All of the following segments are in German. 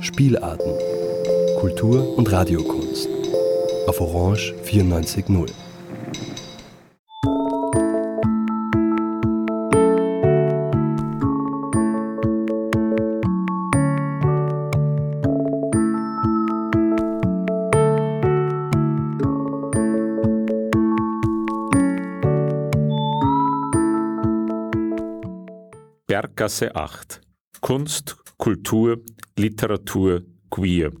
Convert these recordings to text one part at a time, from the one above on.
Spielarten. Kultur und Radiokunst. Auf Orange 94.0. Berggasse 8. Kunst, Kultur, Literatur, Queer.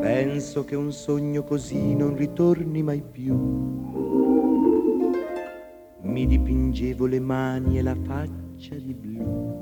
Penso che un sogno così non ritorni mai più. Mi dipingevo le mani e la faccia di blu.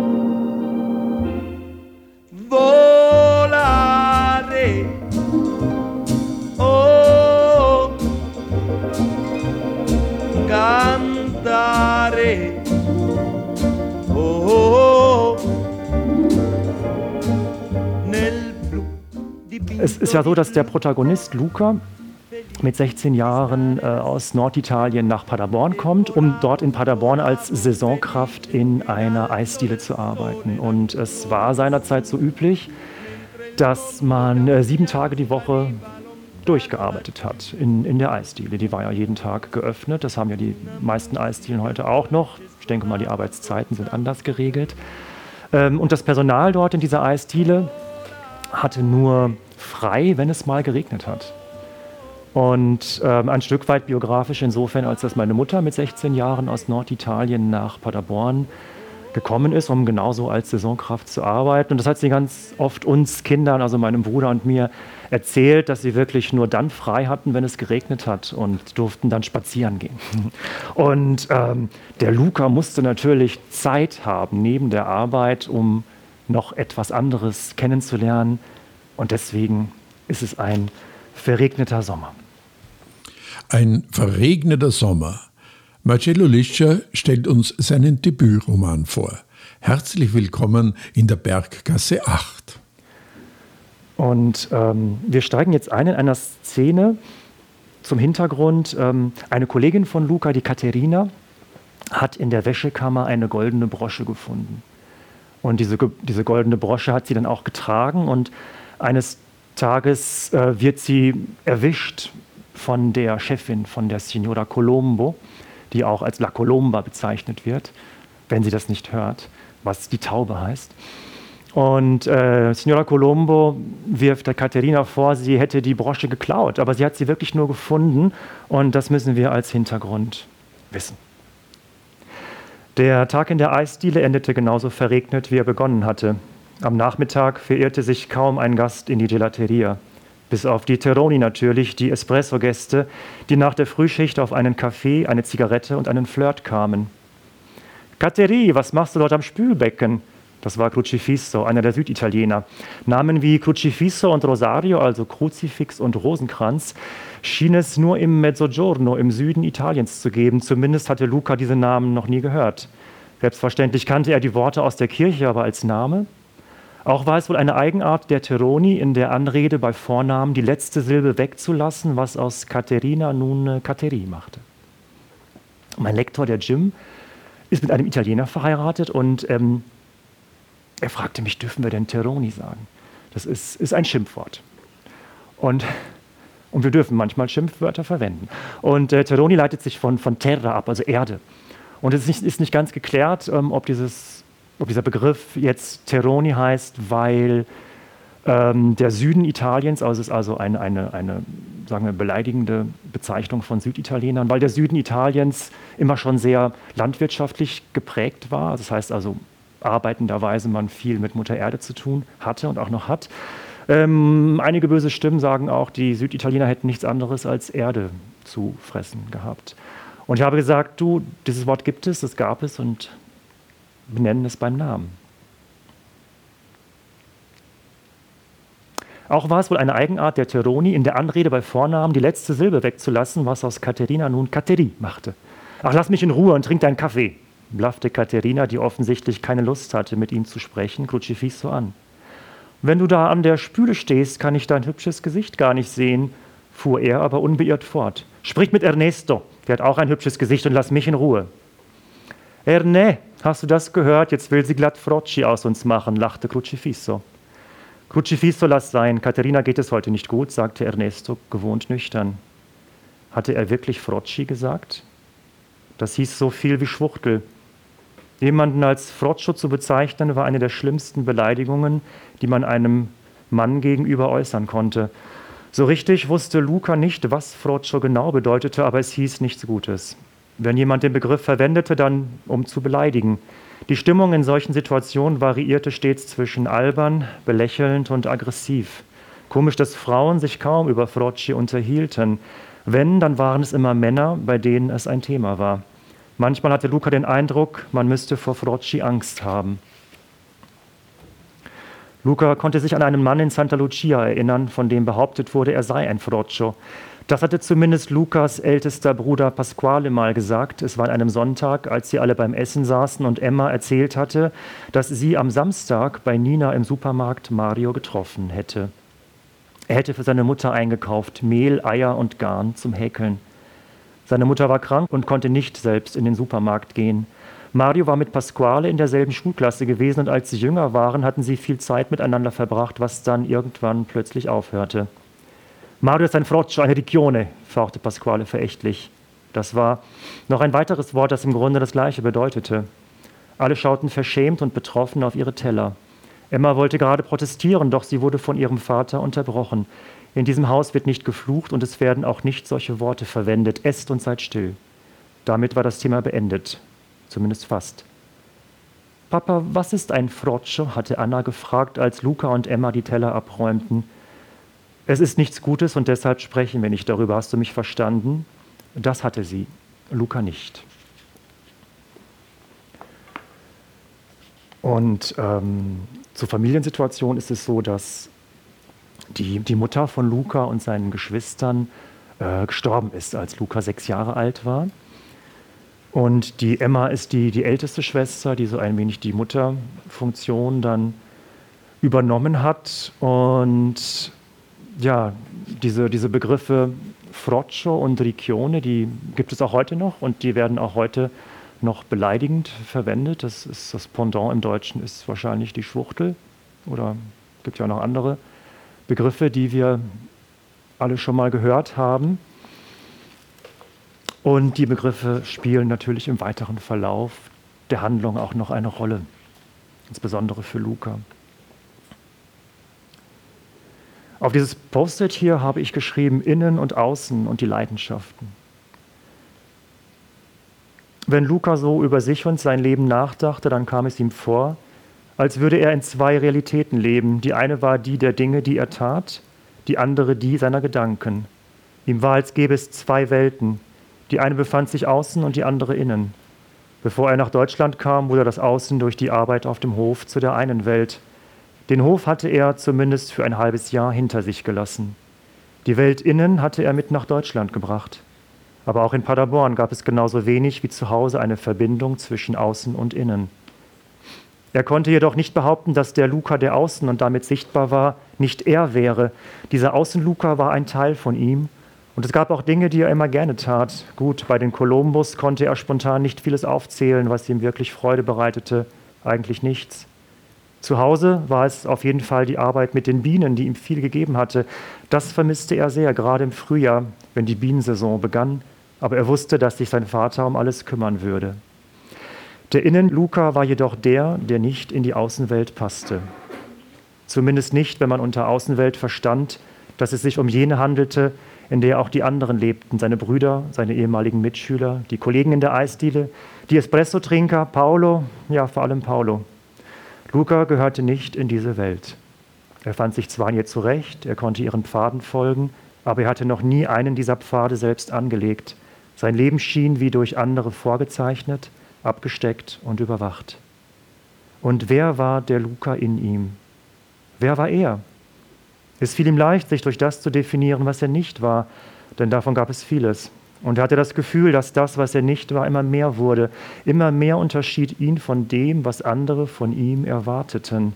Es ist ja so, dass der Protagonist Luca mit 16 Jahren äh, aus Norditalien nach Paderborn kommt, um dort in Paderborn als Saisonkraft in einer Eisdiele zu arbeiten. Und es war seinerzeit so üblich, dass man äh, sieben Tage die Woche durchgearbeitet hat in, in der Eisdiele. Die war ja jeden Tag geöffnet. Das haben ja die meisten Eisdielen heute auch noch. Ich denke mal, die Arbeitszeiten sind anders geregelt. Ähm, und das Personal dort in dieser Eisdiele hatte nur frei, wenn es mal geregnet hat. Und ähm, ein Stück weit biografisch insofern, als dass meine Mutter mit 16 Jahren aus Norditalien nach Paderborn gekommen ist, um genauso als Saisonkraft zu arbeiten. Und das hat sie ganz oft uns Kindern, also meinem Bruder und mir, erzählt, dass sie wirklich nur dann frei hatten, wenn es geregnet hat und durften dann spazieren gehen. Und ähm, der Luca musste natürlich Zeit haben neben der Arbeit, um noch etwas anderes kennenzulernen. Und deswegen ist es ein verregneter Sommer. Ein verregneter Sommer. Marcello Lischer stellt uns seinen Debütroman vor. Herzlich willkommen in der Berggasse 8. Und ähm, wir steigen jetzt ein in einer Szene zum Hintergrund. Ähm, eine Kollegin von Luca, die Katharina, hat in der Wäschekammer eine goldene Brosche gefunden. Und diese, diese goldene Brosche hat sie dann auch getragen und eines Tages äh, wird sie erwischt von der Chefin, von der Signora Colombo, die auch als La Colomba bezeichnet wird, wenn sie das nicht hört, was die Taube heißt. Und äh, Signora Colombo wirft der Katharina vor, sie hätte die Brosche geklaut, aber sie hat sie wirklich nur gefunden und das müssen wir als Hintergrund wissen. Der Tag in der Eisdiele endete genauso verregnet, wie er begonnen hatte. Am Nachmittag verirrte sich kaum ein Gast in die Gelateria. Bis auf die Teroni natürlich, die Espresso-Gäste, die nach der Frühschicht auf einen Kaffee, eine Zigarette und einen Flirt kamen. Kateri, was machst du dort am Spülbecken? Das war Crucifisso, einer der Süditaliener. Namen wie Crucifisso und Rosario, also Kruzifix und Rosenkranz, schien es nur im Mezzogiorno, im Süden Italiens zu geben. Zumindest hatte Luca diese Namen noch nie gehört. Selbstverständlich kannte er die Worte aus der Kirche, aber als Name? Auch war es wohl eine Eigenart der Teroni, in der Anrede bei Vornamen die letzte Silbe wegzulassen, was aus Caterina nun äh, Kateri machte. Mein Lektor, der Jim, ist mit einem Italiener verheiratet und ähm, er fragte mich, dürfen wir denn Teroni sagen? Das ist, ist ein Schimpfwort. Und, und wir dürfen manchmal Schimpfwörter verwenden. Und äh, Teroni leitet sich von, von Terra ab, also Erde. Und es ist nicht, ist nicht ganz geklärt, ähm, ob, dieses, ob dieser Begriff jetzt Teroni heißt, weil ähm, der Süden Italiens, also es ist also eine, eine, eine sagen wir, beleidigende Bezeichnung von Süditalienern, weil der Süden Italiens immer schon sehr landwirtschaftlich geprägt war. Das heißt also, arbeitenderweise man viel mit Mutter Erde zu tun hatte und auch noch hat. Ähm, einige böse Stimmen sagen auch, die Süditaliener hätten nichts anderes als Erde zu fressen gehabt. Und ich habe gesagt, du, dieses Wort gibt es, das gab es und benennen es beim Namen. Auch war es wohl eine Eigenart der Teroni, in der Anrede bei Vornamen die letzte Silbe wegzulassen, was aus Katharina nun Kateri machte. Ach, lass mich in Ruhe und trink deinen Kaffee, blaffte Katharina, die offensichtlich keine Lust hatte, mit ihm zu sprechen, Crucifixo an. Wenn du da an der Spüle stehst, kann ich dein hübsches Gesicht gar nicht sehen, fuhr er aber unbeirrt fort. Sprich mit Ernesto, der hat auch ein hübsches Gesicht und lass mich in Ruhe. Erne, hast du das gehört? Jetzt will sie glatt Frocci aus uns machen, lachte Crucifixo. Crucifixo, lass sein. Katharina geht es heute nicht gut, sagte Ernesto gewohnt nüchtern. Hatte er wirklich Frocci gesagt? Das hieß so viel wie Schwuchtel. Jemanden als Froccio zu bezeichnen, war eine der schlimmsten Beleidigungen, die man einem Mann gegenüber äußern konnte. So richtig wusste Luca nicht, was Froccio genau bedeutete, aber es hieß nichts Gutes. Wenn jemand den Begriff verwendete, dann um zu beleidigen. Die Stimmung in solchen Situationen variierte stets zwischen albern, belächelnd und aggressiv. Komisch, dass Frauen sich kaum über Frocci unterhielten. Wenn, dann waren es immer Männer, bei denen es ein Thema war. Manchmal hatte Luca den Eindruck, man müsste vor Frocci Angst haben. Luca konnte sich an einen Mann in Santa Lucia erinnern, von dem behauptet wurde, er sei ein Froccio. Das hatte zumindest Lukas ältester Bruder Pasquale mal gesagt. Es war an einem Sonntag, als sie alle beim Essen saßen und Emma erzählt hatte, dass sie am Samstag bei Nina im Supermarkt Mario getroffen hätte. Er hätte für seine Mutter eingekauft Mehl, Eier und Garn zum Häkeln. Seine Mutter war krank und konnte nicht selbst in den Supermarkt gehen. Mario war mit Pasquale in derselben Schulklasse gewesen und als sie jünger waren, hatten sie viel Zeit miteinander verbracht, was dann irgendwann plötzlich aufhörte. Mario ist ein Froccio, eine Regione, fauchte Pasquale verächtlich. Das war noch ein weiteres Wort, das im Grunde das gleiche bedeutete. Alle schauten verschämt und betroffen auf ihre Teller. Emma wollte gerade protestieren, doch sie wurde von ihrem Vater unterbrochen. In diesem Haus wird nicht geflucht und es werden auch nicht solche Worte verwendet. Esst und seid still. Damit war das Thema beendet, zumindest fast. Papa, was ist ein Froccio? hatte Anna gefragt, als Luca und Emma die Teller abräumten. Es ist nichts Gutes und deshalb sprechen wir nicht darüber. Hast du mich verstanden? Das hatte sie, Luca nicht. Und ähm, zur Familiensituation ist es so, dass die, die Mutter von Luca und seinen Geschwistern äh, gestorben ist, als Luca sechs Jahre alt war. Und die Emma ist die, die älteste Schwester, die so ein wenig die Mutterfunktion dann übernommen hat. Und ja, diese, diese Begriffe Froccio und Riccione, die gibt es auch heute noch und die werden auch heute noch beleidigend verwendet. Das ist das Pendant im Deutschen ist wahrscheinlich die Schwuchtel oder gibt ja auch noch andere Begriffe, die wir alle schon mal gehört haben. Und die Begriffe spielen natürlich im weiteren Verlauf der Handlung auch noch eine Rolle, insbesondere für Luca. Auf dieses Post-it hier habe ich geschrieben Innen und Außen und die Leidenschaften. Wenn Luca so über sich und sein Leben nachdachte, dann kam es ihm vor, als würde er in zwei Realitäten leben. Die eine war die der Dinge, die er tat, die andere die seiner Gedanken. Ihm war, als gäbe es zwei Welten. Die eine befand sich außen und die andere innen. Bevor er nach Deutschland kam, wurde das Außen durch die Arbeit auf dem Hof zu der einen Welt. Den Hof hatte er zumindest für ein halbes Jahr hinter sich gelassen. Die Welt innen hatte er mit nach Deutschland gebracht. Aber auch in Paderborn gab es genauso wenig wie zu Hause eine Verbindung zwischen außen und innen. Er konnte jedoch nicht behaupten, dass der Luca, der außen und damit sichtbar war, nicht er wäre. Dieser Außen-Luca war ein Teil von ihm. Und es gab auch Dinge, die er immer gerne tat. Gut, bei den Kolumbus konnte er spontan nicht vieles aufzählen, was ihm wirklich Freude bereitete. Eigentlich nichts. Zu Hause war es auf jeden Fall die Arbeit mit den Bienen, die ihm viel gegeben hatte. Das vermisste er sehr, gerade im Frühjahr, wenn die Bienensaison begann. Aber er wusste, dass sich sein Vater um alles kümmern würde. Der Innen-Luca war jedoch der, der nicht in die Außenwelt passte. Zumindest nicht, wenn man unter Außenwelt verstand, dass es sich um jene handelte, in der auch die anderen lebten, seine Brüder, seine ehemaligen Mitschüler, die Kollegen in der Eisdiele, die Espresso-Trinker, Paolo, ja vor allem Paolo. Luca gehörte nicht in diese Welt. Er fand sich zwar in ihr zurecht, er konnte ihren Pfaden folgen, aber er hatte noch nie einen dieser Pfade selbst angelegt. Sein Leben schien wie durch andere vorgezeichnet, abgesteckt und überwacht. Und wer war der Luca in ihm? Wer war er? Es fiel ihm leicht, sich durch das zu definieren, was er nicht war, denn davon gab es vieles. Und er hatte das Gefühl, dass das, was er nicht war, immer mehr wurde. Immer mehr unterschied ihn von dem, was andere von ihm erwarteten.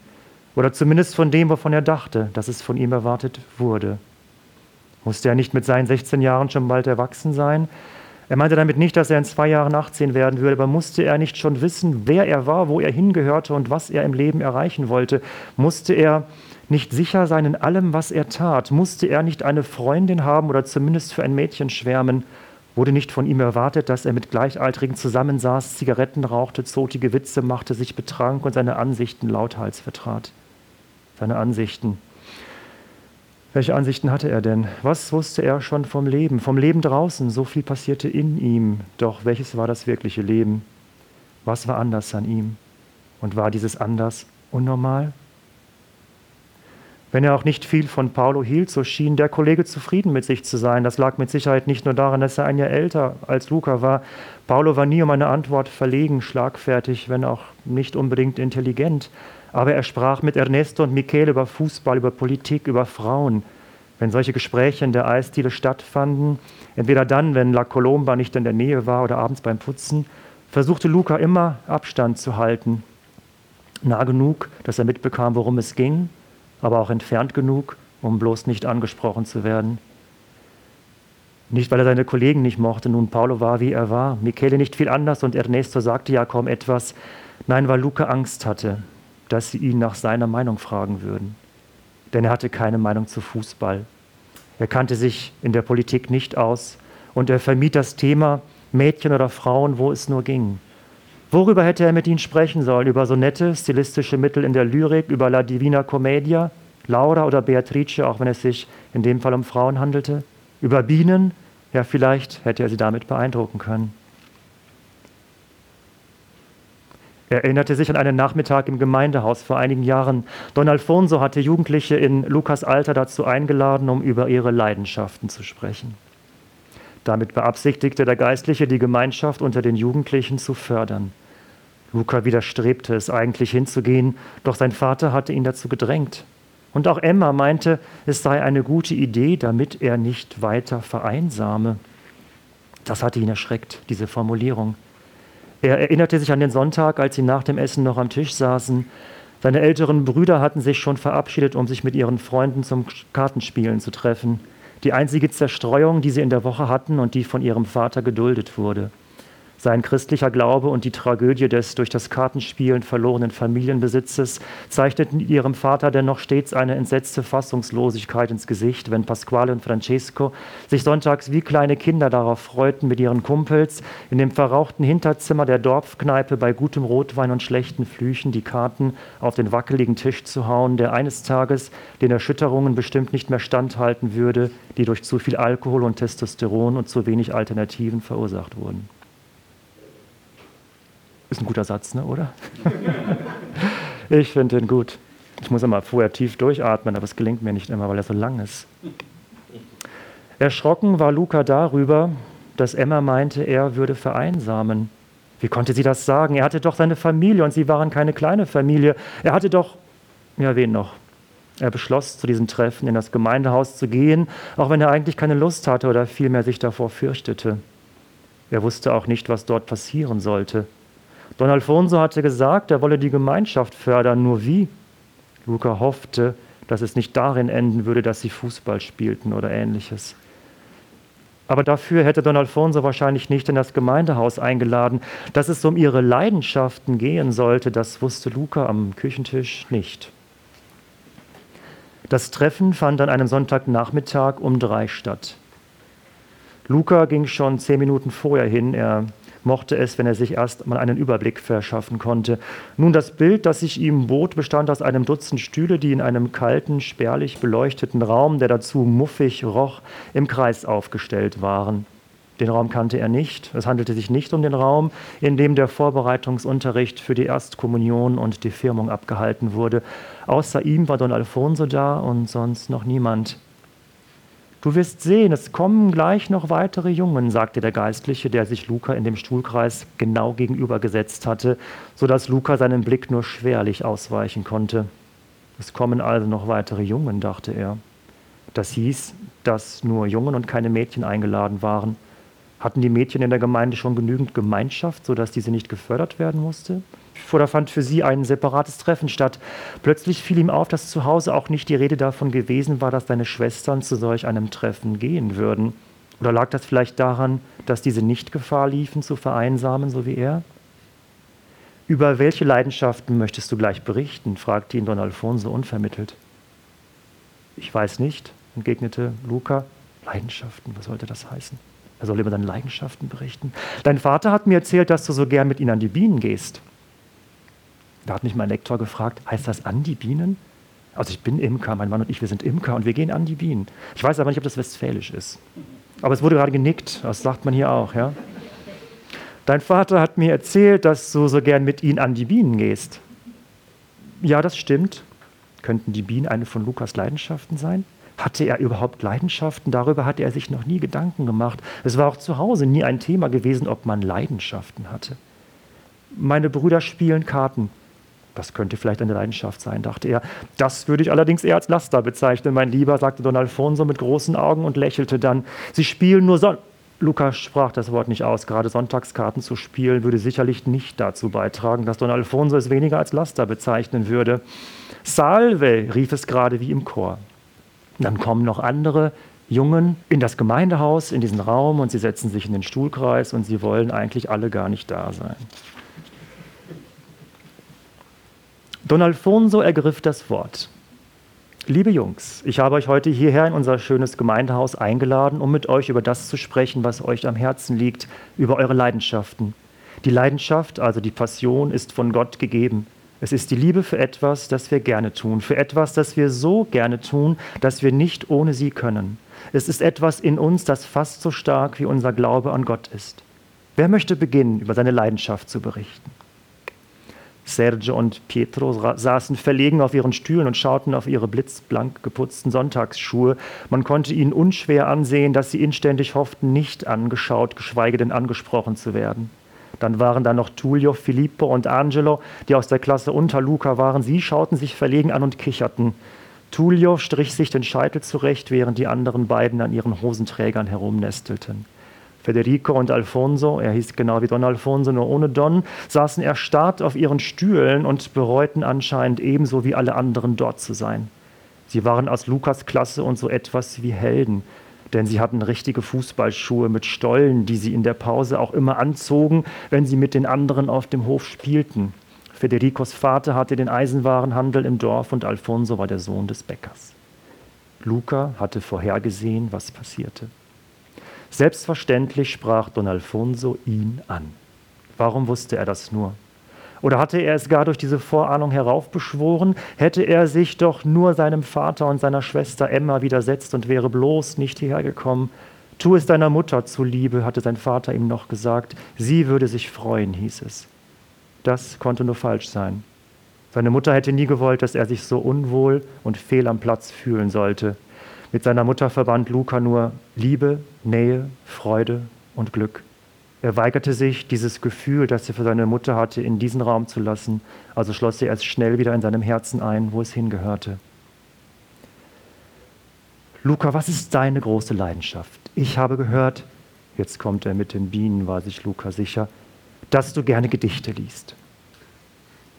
Oder zumindest von dem, wovon er dachte, dass es von ihm erwartet wurde. Musste er nicht mit seinen 16 Jahren schon bald erwachsen sein? Er meinte damit nicht, dass er in zwei Jahren 18 werden würde, aber musste er nicht schon wissen, wer er war, wo er hingehörte und was er im Leben erreichen wollte? Musste er nicht sicher sein in allem, was er tat? Musste er nicht eine Freundin haben oder zumindest für ein Mädchen schwärmen? Wurde nicht von ihm erwartet, dass er mit Gleichaltrigen zusammensaß, Zigaretten rauchte, zotige Witze machte, sich betrank und seine Ansichten lauthals vertrat? Seine Ansichten. Welche Ansichten hatte er denn? Was wusste er schon vom Leben? Vom Leben draußen, so viel passierte in ihm. Doch welches war das wirkliche Leben? Was war anders an ihm? Und war dieses anders unnormal? Wenn er auch nicht viel von Paulo hielt, so schien der Kollege zufrieden mit sich zu sein. Das lag mit Sicherheit nicht nur daran, dass er ein Jahr älter als Luca war. Paulo war nie um eine Antwort verlegen, schlagfertig, wenn auch nicht unbedingt intelligent. Aber er sprach mit Ernesto und Michele über Fußball, über Politik, über Frauen. Wenn solche Gespräche in der Eisdiele stattfanden, entweder dann, wenn La Colomba nicht in der Nähe war oder abends beim Putzen, versuchte Luca immer Abstand zu halten. Nah genug, dass er mitbekam, worum es ging, aber auch entfernt genug, um bloß nicht angesprochen zu werden. Nicht, weil er seine Kollegen nicht mochte, nun Paulo war, wie er war, Michele nicht viel anders und Ernesto sagte ja kaum etwas, nein, weil Luca Angst hatte, dass sie ihn nach seiner Meinung fragen würden. Denn er hatte keine Meinung zu Fußball. Er kannte sich in der Politik nicht aus und er vermied das Thema Mädchen oder Frauen, wo es nur ging. Worüber hätte er mit ihnen sprechen sollen? Über Sonette, stilistische Mittel in der Lyrik, über La Divina Commedia, Laura oder Beatrice, auch wenn es sich in dem Fall um Frauen handelte? Über Bienen? Ja, vielleicht hätte er sie damit beeindrucken können. Er erinnerte sich an einen Nachmittag im Gemeindehaus vor einigen Jahren. Don Alfonso hatte Jugendliche in Lukas Alter dazu eingeladen, um über ihre Leidenschaften zu sprechen. Damit beabsichtigte der Geistliche, die Gemeinschaft unter den Jugendlichen zu fördern. Luca widerstrebte es eigentlich hinzugehen, doch sein Vater hatte ihn dazu gedrängt. Und auch Emma meinte, es sei eine gute Idee, damit er nicht weiter vereinsame. Das hatte ihn erschreckt, diese Formulierung. Er erinnerte sich an den Sonntag, als sie nach dem Essen noch am Tisch saßen. Seine älteren Brüder hatten sich schon verabschiedet, um sich mit ihren Freunden zum Kartenspielen zu treffen die einzige Zerstreuung, die sie in der Woche hatten und die von ihrem Vater geduldet wurde. Sein christlicher Glaube und die Tragödie des durch das Kartenspielen verlorenen Familienbesitzes zeichneten ihrem Vater dennoch stets eine entsetzte Fassungslosigkeit ins Gesicht, wenn Pasquale und Francesco sich sonntags wie kleine Kinder darauf freuten, mit ihren Kumpels in dem verrauchten Hinterzimmer der Dorfkneipe bei gutem Rotwein und schlechten Flüchen die Karten auf den wackeligen Tisch zu hauen, der eines Tages den Erschütterungen bestimmt nicht mehr standhalten würde, die durch zu viel Alkohol und Testosteron und zu wenig Alternativen verursacht wurden. Ist ein guter Satz, ne, oder? ich finde den gut. Ich muss immer vorher tief durchatmen, aber es gelingt mir nicht immer, weil er so lang ist. Erschrocken war Luca darüber, dass Emma meinte, er würde vereinsamen. Wie konnte sie das sagen? Er hatte doch seine Familie und sie waren keine kleine Familie. Er hatte doch, ja, wen noch? Er beschloss, zu diesem Treffen in das Gemeindehaus zu gehen, auch wenn er eigentlich keine Lust hatte oder vielmehr sich davor fürchtete. Er wusste auch nicht, was dort passieren sollte. Don Alfonso hatte gesagt, er wolle die Gemeinschaft fördern, nur wie? Luca hoffte, dass es nicht darin enden würde, dass sie Fußball spielten oder ähnliches. Aber dafür hätte Don Alfonso wahrscheinlich nicht in das Gemeindehaus eingeladen. Dass es um ihre Leidenschaften gehen sollte, das wusste Luca am Küchentisch nicht. Das Treffen fand an einem Sonntagnachmittag um drei statt. Luca ging schon zehn Minuten vorher hin. Er mochte es, wenn er sich erst mal einen Überblick verschaffen konnte. Nun, das Bild, das sich ihm bot, bestand aus einem Dutzend Stühle, die in einem kalten, spärlich beleuchteten Raum, der dazu muffig roch, im Kreis aufgestellt waren. Den Raum kannte er nicht. Es handelte sich nicht um den Raum, in dem der Vorbereitungsunterricht für die Erstkommunion und die Firmung abgehalten wurde. Außer ihm war Don Alfonso da und sonst noch niemand. Du wirst sehen, es kommen gleich noch weitere Jungen, sagte der Geistliche, der sich Luca in dem Stuhlkreis genau gegenübergesetzt hatte, sodass Luca seinem Blick nur schwerlich ausweichen konnte. Es kommen also noch weitere Jungen, dachte er. Das hieß, dass nur Jungen und keine Mädchen eingeladen waren. Hatten die Mädchen in der Gemeinde schon genügend Gemeinschaft, sodass diese nicht gefördert werden musste? Oder fand für sie ein separates Treffen statt? Plötzlich fiel ihm auf, dass zu Hause auch nicht die Rede davon gewesen war, dass seine Schwestern zu solch einem Treffen gehen würden. Oder lag das vielleicht daran, dass diese nicht Gefahr liefen, zu vereinsamen, so wie er? Über welche Leidenschaften möchtest du gleich berichten? fragte ihn Don Alfonso unvermittelt. Ich weiß nicht, entgegnete Luca. Leidenschaften, was sollte das heißen? Er soll über seine Leidenschaften berichten. Dein Vater hat mir erzählt, dass du so gern mit ihnen an die Bienen gehst. Da hat mich mein Lektor gefragt, heißt das an die Bienen? Also ich bin Imker, mein Mann und ich, wir sind Imker und wir gehen an die Bienen. Ich weiß aber nicht, ob das westfälisch ist. Aber es wurde gerade genickt, das sagt man hier auch, ja. Dein Vater hat mir erzählt, dass du so gern mit ihnen an die Bienen gehst. Ja, das stimmt. Könnten die Bienen eine von Lukas Leidenschaften sein? Hatte er überhaupt Leidenschaften? Darüber hatte er sich noch nie Gedanken gemacht. Es war auch zu Hause nie ein Thema gewesen, ob man Leidenschaften hatte. Meine Brüder spielen Karten. Das könnte vielleicht eine Leidenschaft sein, dachte er. Das würde ich allerdings eher als Laster bezeichnen, mein Lieber, sagte Don Alfonso mit großen Augen und lächelte dann. Sie spielen nur Son. Lukas sprach das Wort nicht aus. Gerade Sonntagskarten zu spielen würde sicherlich nicht dazu beitragen, dass Don Alfonso es weniger als Laster bezeichnen würde. Salve, rief es gerade wie im Chor. Dann kommen noch andere Jungen in das Gemeindehaus, in diesen Raum und sie setzen sich in den Stuhlkreis und sie wollen eigentlich alle gar nicht da sein. Don Alfonso ergriff das Wort. Liebe Jungs, ich habe euch heute hierher in unser schönes Gemeindehaus eingeladen, um mit euch über das zu sprechen, was euch am Herzen liegt, über eure Leidenschaften. Die Leidenschaft, also die Passion, ist von Gott gegeben. Es ist die Liebe für etwas, das wir gerne tun, für etwas, das wir so gerne tun, dass wir nicht ohne sie können. Es ist etwas in uns, das fast so stark wie unser Glaube an Gott ist. Wer möchte beginnen, über seine Leidenschaft zu berichten? Sergio und Pietro saßen verlegen auf ihren Stühlen und schauten auf ihre blitzblank geputzten Sonntagsschuhe. Man konnte ihnen unschwer ansehen, dass sie inständig hofften, nicht angeschaut, geschweige denn angesprochen zu werden. Dann waren da noch Tullio, Filippo und Angelo, die aus der Klasse unter Luca waren. Sie schauten sich verlegen an und kicherten. Tullio strich sich den Scheitel zurecht, während die anderen beiden an ihren Hosenträgern herumnestelten. Federico und Alfonso, er hieß genau wie Don Alfonso, nur ohne Don, saßen erstarrt auf ihren Stühlen und bereuten anscheinend ebenso wie alle anderen dort zu sein. Sie waren aus Lukas Klasse und so etwas wie Helden, denn sie hatten richtige Fußballschuhe mit Stollen, die sie in der Pause auch immer anzogen, wenn sie mit den anderen auf dem Hof spielten. Federicos Vater hatte den Eisenwarenhandel im Dorf und Alfonso war der Sohn des Bäckers. Luca hatte vorhergesehen, was passierte. Selbstverständlich sprach Don Alfonso ihn an. Warum wusste er das nur? Oder hatte er es gar durch diese Vorahnung heraufbeschworen? Hätte er sich doch nur seinem Vater und seiner Schwester Emma widersetzt und wäre bloß nicht hierher gekommen? Tu es deiner Mutter zuliebe, hatte sein Vater ihm noch gesagt. Sie würde sich freuen, hieß es. Das konnte nur falsch sein. Seine Mutter hätte nie gewollt, dass er sich so unwohl und fehl am Platz fühlen sollte. Mit seiner Mutter verband Luca nur Liebe, Nähe, Freude und Glück. Er weigerte sich, dieses Gefühl, das er für seine Mutter hatte, in diesen Raum zu lassen, also schloss er es schnell wieder in seinem Herzen ein, wo es hingehörte. Luca, was ist deine große Leidenschaft? Ich habe gehört, jetzt kommt er mit den Bienen, war sich Luca sicher, dass du gerne Gedichte liest.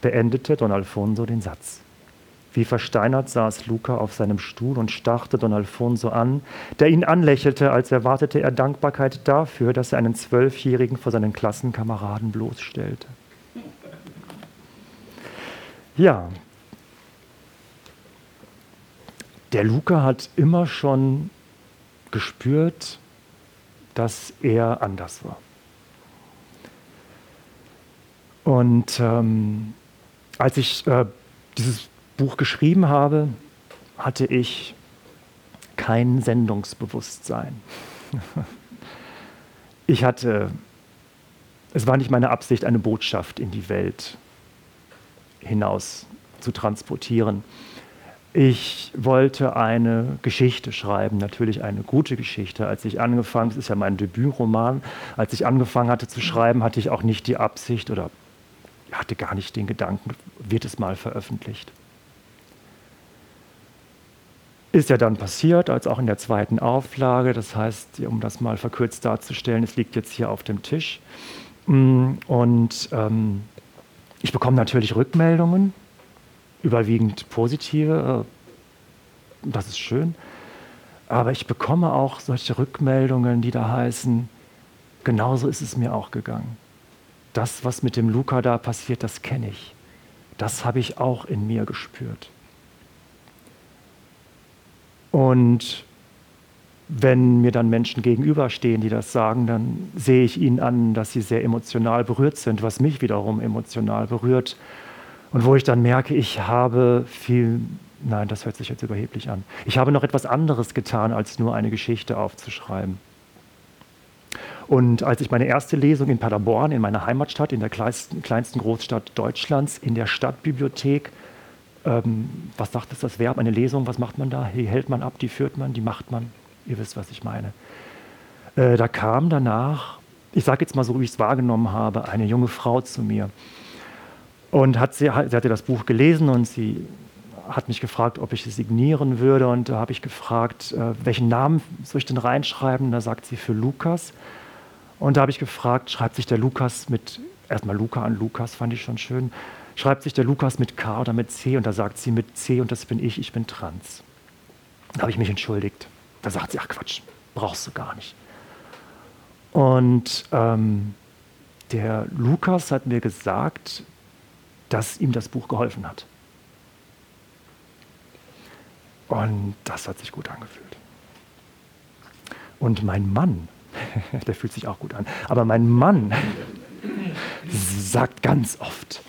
Beendete Don Alfonso den Satz. Wie versteinert saß Luca auf seinem Stuhl und starrte Don Alfonso an, der ihn anlächelte, als erwartete er Dankbarkeit dafür, dass er einen Zwölfjährigen vor seinen Klassenkameraden bloßstellte. Ja, der Luca hat immer schon gespürt, dass er anders war. Und ähm, als ich äh, dieses Buch geschrieben habe, hatte ich kein Sendungsbewusstsein. Ich hatte, es war nicht meine Absicht, eine Botschaft in die Welt hinaus zu transportieren. Ich wollte eine Geschichte schreiben, natürlich eine gute Geschichte. Als ich angefangen, es ist ja mein Debütroman, als ich angefangen hatte zu schreiben, hatte ich auch nicht die Absicht oder hatte gar nicht den Gedanken, wird es mal veröffentlicht. Ist ja dann passiert, als auch in der zweiten Auflage. Das heißt, um das mal verkürzt darzustellen, es liegt jetzt hier auf dem Tisch. Mm, und ähm, ich bekomme natürlich Rückmeldungen überwiegend positive. Äh, das ist schön. Aber ich bekomme auch solche Rückmeldungen, die da heißen, genauso ist es mir auch gegangen. Das, was mit dem Luca da passiert, das kenne ich. Das habe ich auch in mir gespürt. Und wenn mir dann Menschen gegenüberstehen, die das sagen, dann sehe ich ihnen an, dass sie sehr emotional berührt sind, was mich wiederum emotional berührt. Und wo ich dann merke, ich habe viel, nein, das hört sich jetzt überheblich an, ich habe noch etwas anderes getan, als nur eine Geschichte aufzuschreiben. Und als ich meine erste Lesung in Paderborn, in meiner Heimatstadt, in der kleinsten, Großstadt Deutschlands, in der Stadtbibliothek, ähm, was sagt es das Verb, eine Lesung, was macht man da? Die hält man ab, die führt man, die macht man. Ihr wisst, was ich meine. Äh, da kam danach, ich sage jetzt mal so, wie ich es wahrgenommen habe, eine junge Frau zu mir und hat sie, sie hatte das Buch gelesen und sie hat mich gefragt, ob ich es signieren würde. Und da habe ich gefragt, äh, welchen Namen soll ich denn reinschreiben? Da sagt sie für Lukas. Und da habe ich gefragt, schreibt sich der Lukas mit, erstmal Luca an Lukas, fand ich schon schön. Schreibt sich der Lukas mit K oder mit C? Und da sagt sie mit C und das bin ich, ich bin trans. Da habe ich mich entschuldigt. Da sagt sie, ach Quatsch, brauchst du gar nicht. Und ähm, der Lukas hat mir gesagt, dass ihm das Buch geholfen hat. Und das hat sich gut angefühlt. Und mein Mann, der fühlt sich auch gut an, aber mein Mann sagt ganz oft,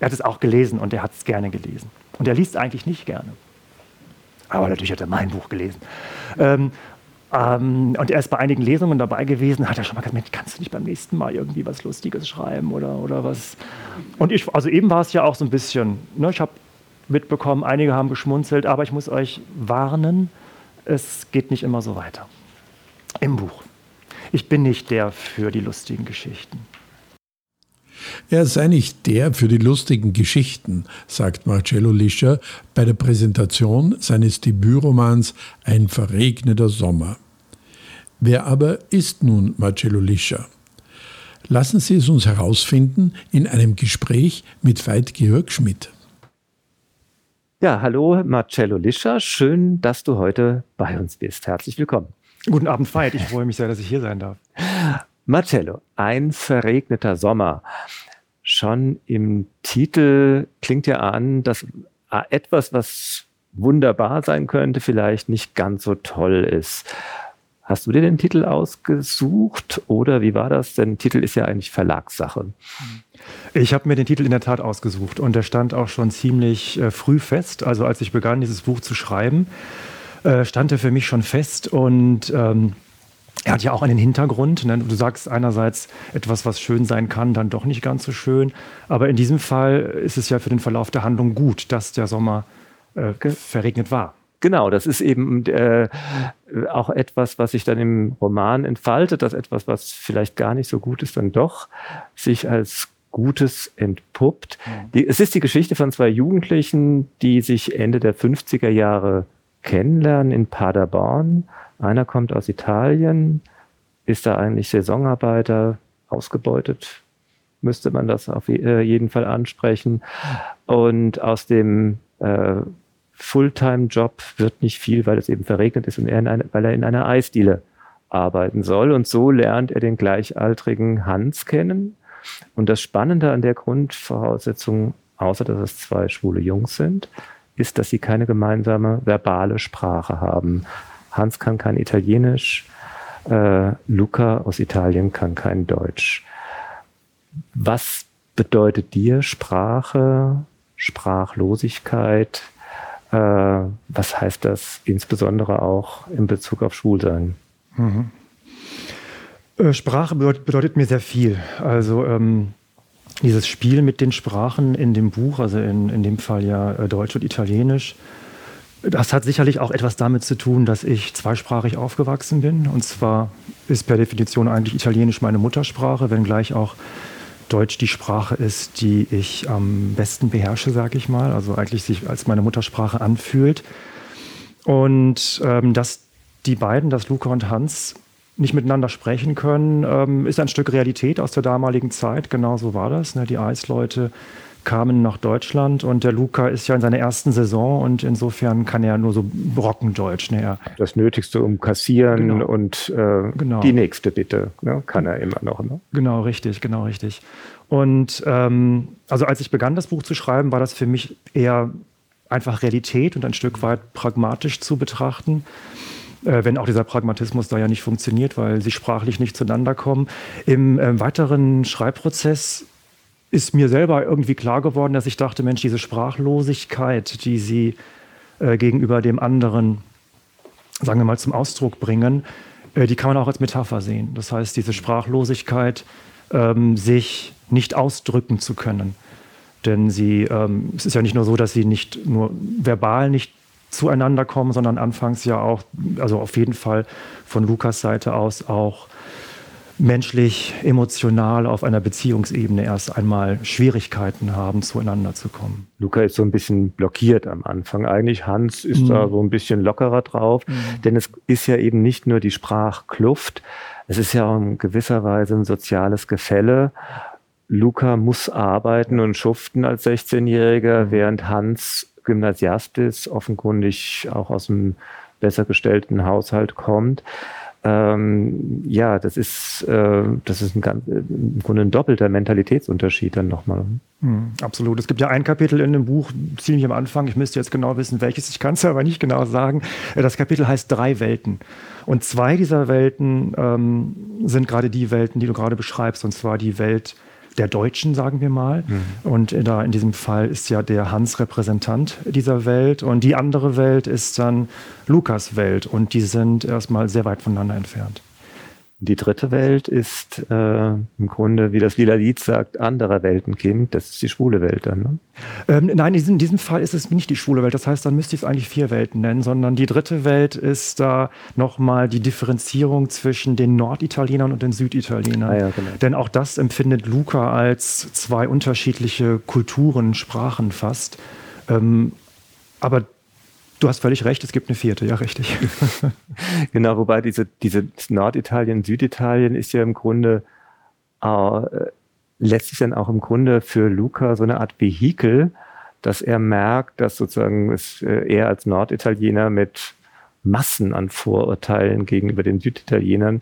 er hat es auch gelesen und er hat es gerne gelesen. Und er liest eigentlich nicht gerne. Aber natürlich hat er mein Buch gelesen. Ähm, ähm, und er ist bei einigen Lesungen dabei gewesen, hat er schon mal gesagt, kannst du nicht beim nächsten Mal irgendwie was Lustiges schreiben oder, oder was? Und ich, also eben war es ja auch so ein bisschen, ne, ich habe mitbekommen, einige haben geschmunzelt, aber ich muss euch warnen, es geht nicht immer so weiter. Im Buch. Ich bin nicht der für die lustigen Geschichten. Er sei nicht der für die lustigen Geschichten, sagt Marcello Lischer bei der Präsentation seines Debütromans Ein verregneter Sommer. Wer aber ist nun Marcello Lischer? Lassen Sie es uns herausfinden in einem Gespräch mit Veit-Georg Schmidt. Ja, hallo Marcello Lischer, schön, dass du heute bei uns bist. Herzlich willkommen. Guten Abend, Veit. Ich freue mich sehr, dass ich hier sein darf. Marcello, ein verregneter Sommer. Schon im Titel klingt ja an, dass etwas, was wunderbar sein könnte, vielleicht nicht ganz so toll ist. Hast du dir den Titel ausgesucht oder wie war das? Denn Titel ist ja eigentlich Verlagssache. Ich habe mir den Titel in der Tat ausgesucht und der stand auch schon ziemlich äh, früh fest. Also als ich begann, dieses Buch zu schreiben, äh, stand er für mich schon fest und ähm, er hat ja auch einen Hintergrund. Ne? Du sagst einerseits etwas, was schön sein kann, dann doch nicht ganz so schön. Aber in diesem Fall ist es ja für den Verlauf der Handlung gut, dass der Sommer äh, verregnet war. Genau, das ist eben äh, auch etwas, was sich dann im Roman entfaltet, dass etwas, was vielleicht gar nicht so gut ist, dann doch sich als Gutes entpuppt. Die, es ist die Geschichte von zwei Jugendlichen, die sich Ende der 50er Jahre kennenlernen in Paderborn einer kommt aus Italien, ist da eigentlich Saisonarbeiter, ausgebeutet, müsste man das auf äh, jeden Fall ansprechen. Und aus dem äh, Fulltime-Job wird nicht viel, weil es eben verregnet ist und er eine, weil er in einer Eisdiele arbeiten soll. Und so lernt er den gleichaltrigen Hans kennen. Und das Spannende an der Grundvoraussetzung, außer dass es zwei schwule Jungs sind, ist, dass sie keine gemeinsame verbale Sprache haben. Hans kann kein Italienisch, äh, Luca aus Italien kann kein Deutsch. Was bedeutet dir Sprache, Sprachlosigkeit? Äh, was heißt das insbesondere auch in Bezug auf Schulsein? Mhm. Äh, Sprache bedeutet, bedeutet, mir sehr viel. Also ähm, dieses Spiel mit den Sprachen in dem Buch, also in, in dem Fall ja äh, Deutsch und Italienisch, Das hat sicherlich auch etwas damit zu tun, dass ich zweisprachig aufgewachsen bin. Und zwar ist per Definition eigentlich Italienisch meine Muttersprache, wenngleich auch Deutsch die Sprache ist, die ich am besten beherrsche, sage ich mal. Also eigentlich sich als meine Muttersprache anfühlt. Und ähm, dass die beiden, dass Luca und Hans, nicht miteinander sprechen können, ähm, ist ein Stück Realität aus der damaligen Zeit. Genau so war das. Ne? Die Eisleute kamen nach Deutschland und der Luca ist ja in seiner ersten Saison und insofern kann er nur so Brockendeutsch. Ne? Das Nötigste um kassieren genau. und äh, genau. die nächste bitte, ne? kann er immer noch. Ne? Genau, richtig, genau, richtig. Und ähm, also als ich begann, das Buch zu schreiben, war das für mich eher einfach Realität und ein Stück weit pragmatisch zu betrachten. Äh, wenn auch dieser Pragmatismus da ja nicht funktioniert, weil sie sprachlich nicht zueinander kommen. Im äh, weiteren Schreibprozess ist mir selber irgendwie klar geworden, dass ich dachte, Mensch, diese Sprachlosigkeit, die sie äh, gegenüber dem anderen, sagen wir mal, zum Ausdruck bringen, äh, die kann man auch als Metapher sehen. Das heißt, diese Sprachlosigkeit, ähm, sich nicht ausdrücken zu können. Denn sie, ähm, es ist ja nicht nur so, dass sie nicht nur verbal nicht zueinander kommen, sondern anfangs ja auch, also auf jeden Fall von Lukas Seite aus auch menschlich, emotional auf einer Beziehungsebene erst einmal Schwierigkeiten haben, zueinander zu kommen. Luca ist so ein bisschen blockiert am Anfang. Eigentlich Hans ist mhm. da so ein bisschen lockerer drauf, mhm. denn es ist ja eben nicht nur die Sprachkluft, es ist ja in gewisser Weise ein soziales Gefälle. Luca muss arbeiten und schuften als 16-Jähriger, mhm. während Hans Gymnasiast ist, offenkundig auch aus einem besser gestellten Haushalt kommt. Ähm, ja, das ist, äh, das ist ein ganz, im Grunde ein doppelter Mentalitätsunterschied dann nochmal. Mhm, absolut. Es gibt ja ein Kapitel in dem Buch, ziemlich am Anfang, ich müsste jetzt genau wissen, welches, ich kann es aber nicht genau sagen. Äh, das Kapitel heißt Drei Welten. Und zwei dieser Welten ähm, sind gerade die Welten, die du gerade beschreibst, und zwar die Welt der Deutschen, sagen wir mal. Mhm. Und da in diesem Fall ist ja der Hans Repräsentant dieser Welt und die andere Welt ist dann Lukas Welt und die sind erstmal sehr weit voneinander entfernt. Die dritte Welt ist äh, im Grunde, wie das lila Lied sagt, anderer Weltenkind. Das ist die schwule Welt dann. Ne? Ähm, nein, in diesem, in diesem, Fall ist es nicht die schwule Welt. Das heißt, dann müsste ich es eigentlich vier Welten nennen, sondern die dritte Welt ist da nochmal die Differenzierung zwischen den Norditalienern und den Süditalienern. Ah, ja, genau. Denn auch das empfindet Luca als zwei unterschiedliche Kulturen, Sprachen fast. Ähm, aber Du hast völlig recht, es gibt eine vierte, ja, richtig. genau, wobei diese, diese Norditalien, Süditalien ist ja im Grunde äh, letztlich dann auch im Grunde für Luca so eine Art Vehikel, dass er merkt, dass sozusagen es, äh, er als Norditaliener mit Massen an Vorurteilen gegenüber den Süditalienern,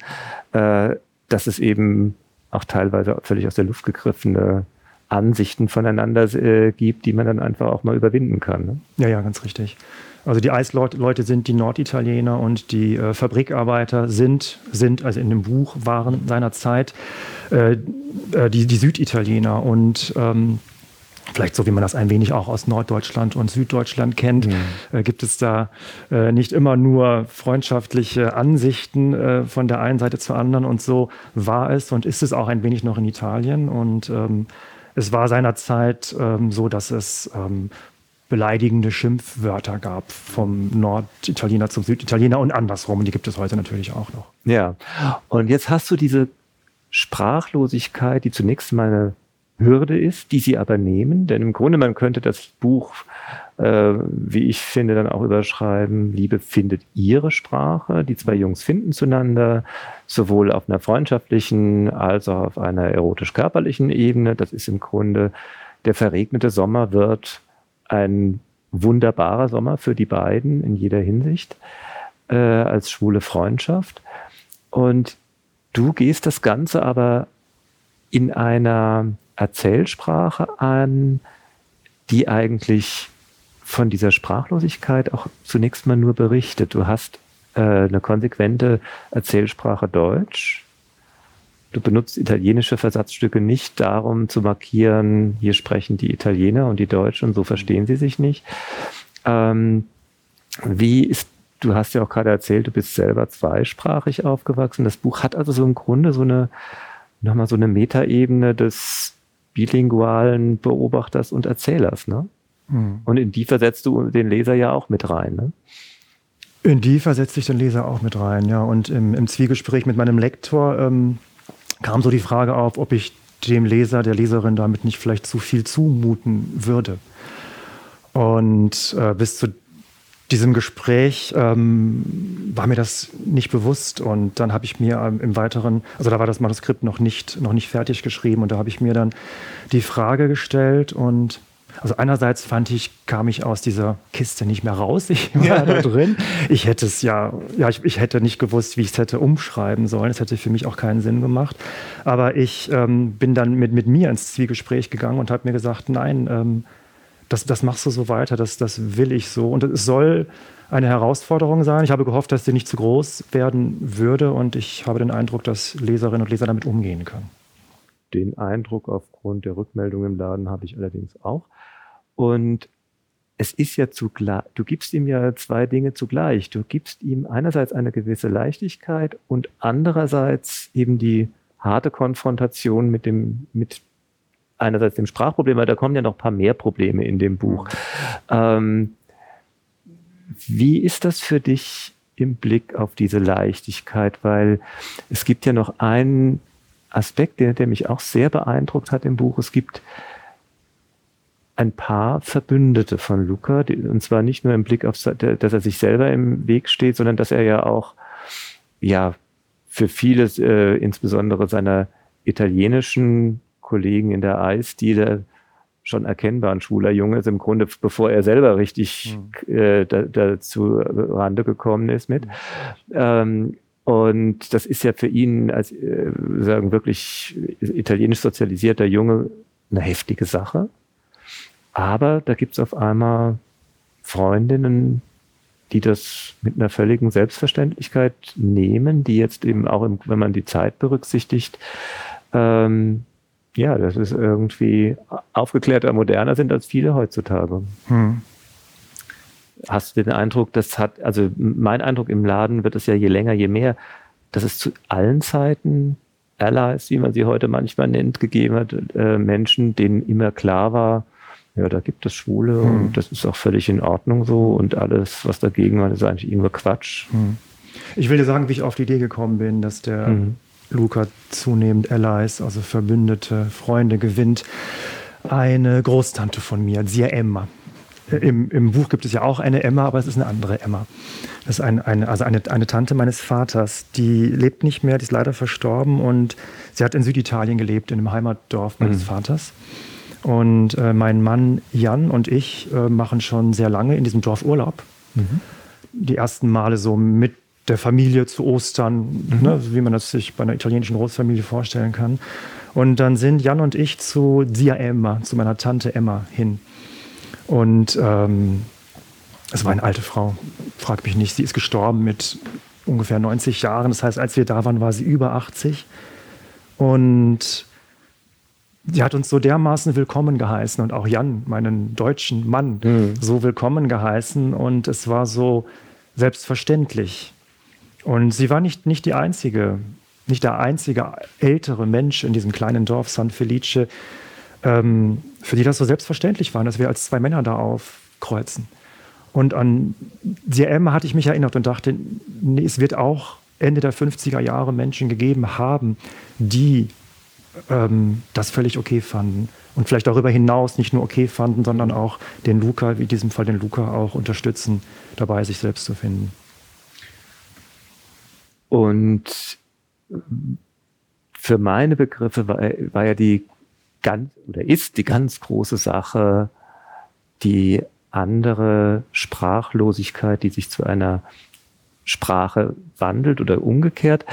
äh, dass es eben auch teilweise völlig aus der Luft gegriffene Ansichten voneinander äh, gibt, die man dann einfach auch mal überwinden kann. Ne? Ja, ja, ganz richtig. Also die Eisleute sind die Norditaliener und die äh, Fabrikarbeiter sind, sind, also in dem Buch waren seinerzeit äh, äh, die, die Süditaliener. Und ähm, vielleicht so wie man das ein wenig auch aus Norddeutschland und Süddeutschland kennt, mhm. äh, gibt es da äh, nicht immer nur freundschaftliche Ansichten äh, von der einen Seite zur anderen. Und so war es und ist es auch ein wenig noch in Italien. Und ähm, es war seinerzeit ähm, so, dass es ähm, beleidigende Schimpfwörter gab vom Norditaliener zum Süditaliener und andersrum. Und die gibt es heute natürlich auch noch. Ja, und jetzt hast du diese Sprachlosigkeit, die zunächst mal eine Hürde ist, die sie aber nehmen. Denn im Grunde, man könnte das Buch, äh, wie ich finde, dann auch überschreiben, Liebe findet ihre Sprache. Die zwei Jungs finden zueinander, sowohl auf einer freundschaftlichen als auch auf einer erotisch-körperlichen Ebene. Das ist im Grunde, der verregnete Sommer wird ein wunderbarer Sommer für die beiden in jeder Hinsicht äh, als schwule Freundschaft. Und du gehst das Ganze aber in einer Erzählsprache an, die eigentlich von dieser Sprachlosigkeit auch zunächst mal nur berichtet. Du hast äh, eine konsequente Erzählsprache Deutsch, Du benutzt italienische Versatzstücke nicht darum zu markieren, hier sprechen die Italiener und die Deutschen und so verstehen sie sich nicht. Ähm, wie ist, du hast ja auch gerade erzählt, du bist selber zweisprachig aufgewachsen. Das Buch hat also so im Grunde so eine, nochmal so eine Metaebene des bilingualen Beobachters und Erzählers, ne? Mhm. Und in die versetzt du den Leser ja auch mit rein. Ne? In die versetze ich den Leser auch mit rein, ja. Und im, im Zwiegespräch mit meinem Lektor ähm, kam so die Frage auf, ob ich dem Leser, der Leserin damit nicht vielleicht zu viel zumuten würde. Und äh, bis zu diesem Gespräch ähm, war mir das nicht bewusst und dann habe ich mir ähm, im Weiteren, also da war das Manuskript noch nicht, noch nicht fertig geschrieben und da habe ich mir dann die Frage gestellt und also einerseits fand ich, kam ich aus dieser Kiste nicht mehr raus. Ich war ja. da drin. Ich hätte es ja, ja, ich, ich, hätte nicht gewusst, wie ich es hätte umschreiben sollen. Es hätte für mich auch keinen Sinn gemacht. Aber ich ähm, bin dann mit, mit mir ins Zwiegespräch gegangen und habe mir gesagt, nein, ähm, das, das machst du so weiter, das, das will ich so. Und es soll eine Herausforderung sein. Ich habe gehofft, dass sie nicht zu groß werden würde und ich habe den Eindruck, dass Leserinnen und Leser damit umgehen können. Den Eindruck aufgrund der Rückmeldung im Laden habe ich allerdings auch. Und es ist ja zugleich, du gibst ihm ja zwei Dinge zugleich. Du gibst ihm einerseits eine gewisse Leichtigkeit und andererseits eben die harte Konfrontation mit dem, mit einerseits dem Sprachproblem, weil da kommen ja noch ein paar mehr Probleme in dem Buch. Ähm, wie ist das für dich im Blick auf diese Leichtigkeit? Weil es gibt ja noch einen Aspekt, der, der mich auch sehr beeindruckt hat im Buch. Es gibt ein paar Verbündete von Luca, die, und zwar nicht nur im Blick auf, dass er sich selber im Weg steht, sondern dass er ja auch, ja, für vieles, äh, insbesondere seiner italienischen Kollegen in der Eisdiele schon erkennbar ein schwuler Junge ist, im Grunde, bevor er selber richtig mhm. äh, da, dazu Rande gekommen ist mit. Mhm. Ähm, und das ist ja für ihn als äh, sagen wirklich italienisch sozialisierter Junge eine heftige Sache. Aber da gibt es auf einmal Freundinnen, die das mit einer völligen Selbstverständlichkeit nehmen, die jetzt eben auch, im, wenn man die Zeit berücksichtigt, ähm, ja, das ist irgendwie aufgeklärter, moderner sind als viele heutzutage. Hm. Hast du den Eindruck, das hat, also mein Eindruck im Laden wird es ja je länger, je mehr, dass es zu allen Zeiten Allies, wie man sie heute manchmal nennt, gegeben hat, äh, Menschen, denen immer klar war, ja, da gibt es Schwule hm. und das ist auch völlig in Ordnung so und alles, was dagegen war, ist eigentlich irgendwo Quatsch. Hm. Ich will dir sagen, wie ich auf die Idee gekommen bin, dass der hm. Luca zunehmend Allies, also Verbündete, Freunde gewinnt. Eine Großtante von mir, Sia Emma. Im, Im, Buch gibt es ja auch eine Emma, aber es ist eine andere Emma. Das ist ein, eine, also eine, eine Tante meines Vaters. Die lebt nicht mehr, die ist leider verstorben und sie hat in Süditalien gelebt, in dem Heimatdorf meines mhm. Vaters. Und äh, mein Mann Jan und ich äh, machen schon sehr lange in diesem Dorf Urlaub. Mhm. Die ersten Male so mit der Familie zu Ostern, mhm. ne, wie man das sich bei einer italienischen Großfamilie vorstellen kann. Und dann sind Jan und ich zu Zia Emma, zu meiner Tante Emma hin. Und ähm, es war eine alte Frau, frag mich nicht. Sie ist gestorben mit ungefähr 90 Jahren. Das heißt, als wir da waren, war sie über 80. Und sie hat uns so dermaßen willkommen geheißen und auch Jan, meinen deutschen Mann, mhm. so willkommen geheißen. Und es war so selbstverständlich. Und sie war nicht, nicht die einzige, nicht der einzige ältere Mensch in diesem kleinen Dorf San Felice, ähm, für die das so selbstverständlich war, dass wir als zwei Männer da aufkreuzen. Und an CM hatte ich mich erinnert und dachte, nee, es wird auch Ende der 50er Jahre Menschen gegeben haben, die ähm, das völlig okay fanden. Und vielleicht darüber hinaus nicht nur okay fanden, sondern auch den Luca, wie in diesem Fall den Luca auch unterstützen, dabei sich selbst zu finden. Und für meine Begriffe war, war ja die ganz oder ist die ganz große Sache die andere Sprachlosigkeit, die sich zu einer Sprache wandelt oder umgekehrt.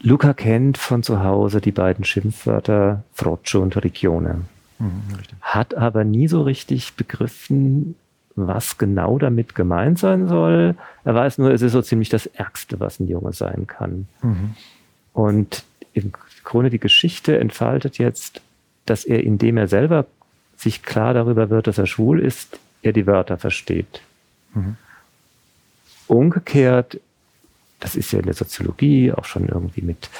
Luca kennt von zu Hause die beiden Schimpfwörter Froccio und Regione. Mhm, hat aber nie so richtig begriffen, was genau damit gemeint sein soll. Er weiß nur, es ist so ziemlich das Ärgste, was ein Junge sein kann. Mhm. Und im Grunde die Geschichte entfaltet jetzt, dass er, indem er selber sich klar darüber wird, dass er schwul ist, er die Wörter versteht. Mhm. Umgekehrt, das ist ja in der Soziologie auch schon irgendwie mit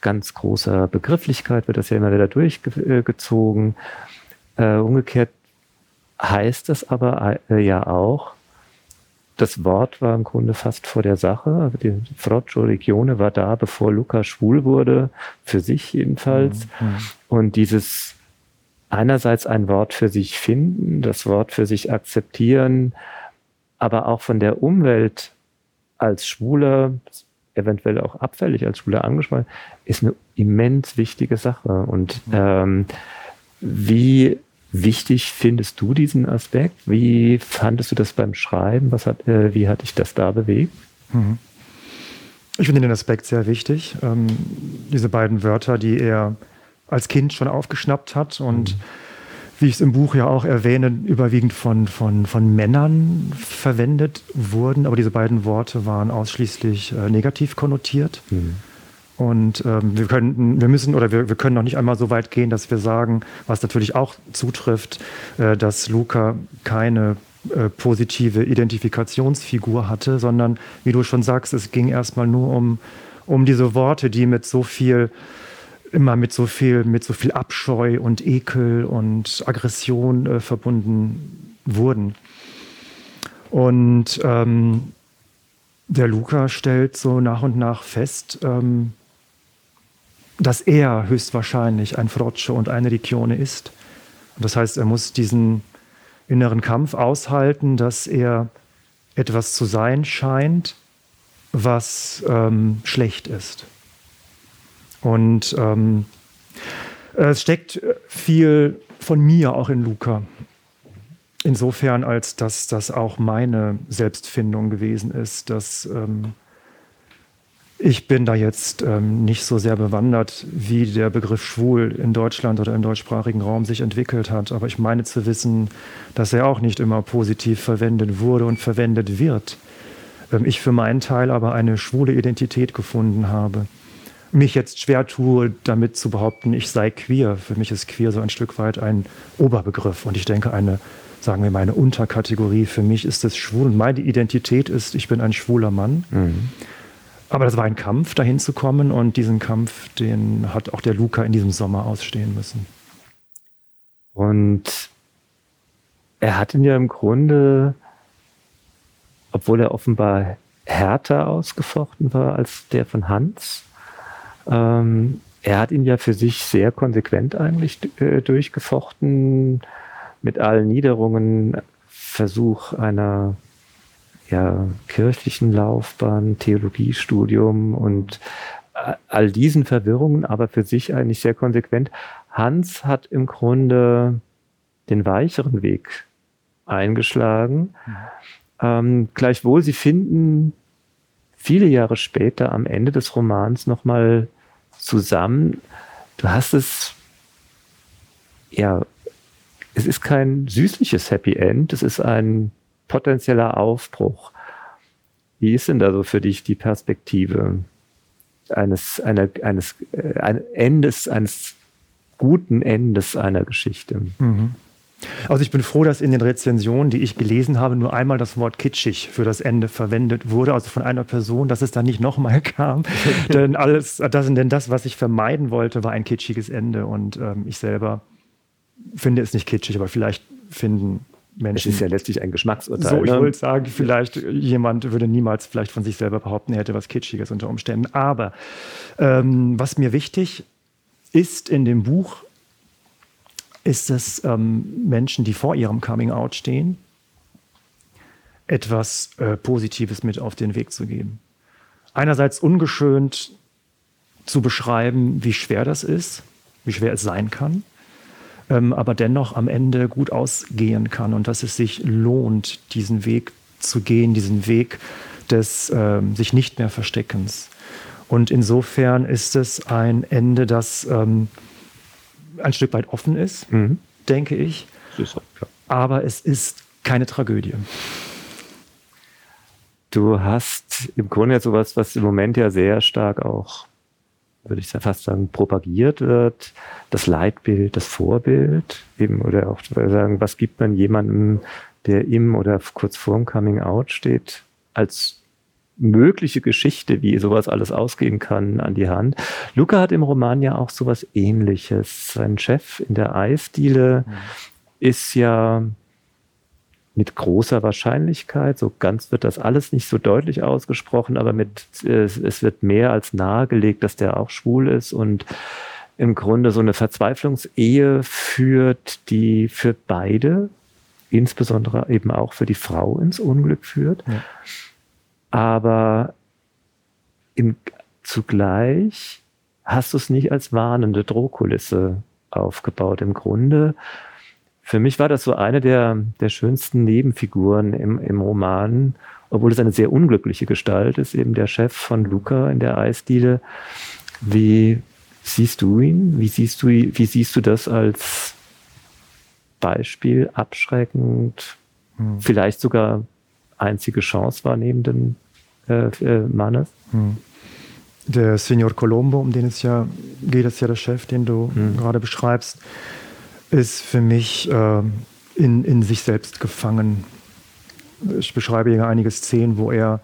ganz großer Begrifflichkeit wird das ja immer wieder durchgezogen. Äh, umgekehrt heißt es aber äh, ja auch, das Wort war im Grunde fast vor der Sache. Die Froccio Regione war da, bevor Luca schwul wurde, für sich jedenfalls. Mhm. Und dieses einerseits ein Wort für sich finden, das Wort für sich akzeptieren, aber auch von der Umwelt als Schwuler, eventuell auch abfällig als Schwuler angesprochen, ist eine immens wichtige Sache. Und mhm. ähm, wie wichtig findest du diesen Aspekt? Wie fandest du das beim Schreiben? Was hat, äh, wie hat dich das da bewegt? Mhm. Ich finde den Aspekt sehr wichtig. Ähm, diese beiden Wörter, die er als Kind schon aufgeschnappt hat und mhm. wie ich es im Buch ja auch erwähne, überwiegend von, von, von Männern verwendet wurden. Aber diese beiden Worte waren ausschließlich äh, negativ konnotiert. Mhm. Und ähm, wir, können, wir müssen oder wir, wir können noch nicht einmal so weit gehen, dass wir sagen, was natürlich auch zutrifft, äh, dass Luca keine äh, positive Identifikationsfigur hatte, sondern wie du schon sagst, es ging erstmal nur um, um diese Worte, die mit so viel immer mit so viel, mit so viel Abscheu und Ekel und Aggression äh, verbunden wurden. Und ähm, der Luca stellt so nach und nach fest, ähm, dass er höchstwahrscheinlich ein Froccio und eine Richione ist. Und das heißt, er muss diesen inneren Kampf aushalten, dass er etwas zu sein scheint, was ähm, schlecht ist. Und ähm, es steckt viel von mir auch in Luca. Insofern, als dass das auch meine Selbstfindung gewesen ist, dass ähm, ich bin da jetzt ähm, nicht so sehr bewandert, wie der Begriff schwul in Deutschland oder im deutschsprachigen Raum sich entwickelt hat. Aber ich meine zu wissen, dass er auch nicht immer positiv verwendet wurde und verwendet wird. Ähm, ich für meinen Teil aber eine schwule Identität gefunden habe. Mich jetzt schwer tue, damit zu behaupten, ich sei queer. Für mich ist queer so ein Stück weit ein Oberbegriff und ich denke eine, sagen wir mal, eine Unterkategorie. Für mich ist es schwul und meine Identität ist, ich bin ein schwuler Mann. Mhm. Aber das war ein Kampf, dahin zu kommen und diesen Kampf, den hat auch der Luca in diesem Sommer ausstehen müssen. Und er hat ihn ja im Grunde, obwohl er offenbar härter ausgefochten war als der von Hans, ähm, er hat ihn ja für sich sehr konsequent eigentlich äh, durchgefochten, mit allen Niederungen, Versuch einer ja, kirchlichen Laufbahn, Theologiestudium und all diesen Verwirrungen, aber für sich eigentlich sehr konsequent. Hans hat im Grunde den weicheren Weg eingeschlagen. Ähm, gleichwohl, sie finden viele Jahre später am Ende des Romans nochmal zusammen. Du hast es, ja, es ist kein süßliches Happy End, es ist ein potenzieller Aufbruch. Wie ist denn da so für dich die Perspektive eines, einer, eines äh, ein Endes, eines guten Endes einer Geschichte? Mhm. Also ich bin froh, dass in den Rezensionen, die ich gelesen habe, nur einmal das Wort kitschig für das Ende verwendet wurde, also von einer Person, dass es dann nicht nochmal kam. denn alles, das, denn das, was ich vermeiden wollte, war ein kitschiges Ende. Und ähm, ich selber finde es nicht kitschig, aber vielleicht finden Menschen. Es ist ja letztlich ein Geschmacksurteil. So, ich ne? wollte sagen, vielleicht jemand würde niemals vielleicht von sich selber behaupten, er hätte was Kitschiges unter Umständen. Aber ähm, was mir wichtig ist in dem Buch, ist es ähm, Menschen, die vor ihrem Coming Out stehen, etwas äh, Positives mit auf den Weg zu geben. Einerseits ungeschönt zu beschreiben, wie schwer das ist, wie schwer es sein kann ähm, aber dennoch am Ende gut ausgehen kann und dass es sich lohnt, diesen Weg zu gehen, diesen Weg des ähm, sich nicht mehr Versteckens. Und insofern ist es ein Ende, das ähm, ein Stück weit offen ist, mhm. denke ich. Aber es ist keine Tragödie. Du hast im Grunde ja sowas, was im Moment ja sehr stark auch würde ich fast sagen, propagiert wird, das Leitbild, das Vorbild, eben, oder auch sagen, was gibt man jemandem, der im oder kurz vorm Coming Out steht, als mögliche Geschichte, wie sowas alles ausgehen kann, an die Hand. Luca hat im Roman ja auch sowas ähnliches. Sein Chef in der Eisdiele mhm. ist ja mit großer Wahrscheinlichkeit. So ganz wird das alles nicht so deutlich ausgesprochen, aber mit, es wird mehr als nahegelegt, dass der auch schwul ist und im Grunde so eine Verzweiflungsehe führt, die für beide, insbesondere eben auch für die Frau ins Unglück führt. Ja. Aber im, zugleich hast du es nicht als warnende Drohkulisse aufgebaut. Im Grunde, für mich war das so eine der, der schönsten Nebenfiguren im, im Roman, obwohl es eine sehr unglückliche Gestalt ist, eben der Chef von Luca in der Eisdiele. Wie siehst du ihn? Wie siehst du, wie siehst du das als Beispiel, abschreckend, hm. vielleicht sogar einzige Chance wahrnehmenden äh, äh, Mannes? Hm. Der Signor Colombo, um den es ja geht, ist ja der Chef, den du hm. gerade beschreibst, ist für mich äh, in, in sich selbst gefangen. Ich beschreibe hier einige Szenen, wo er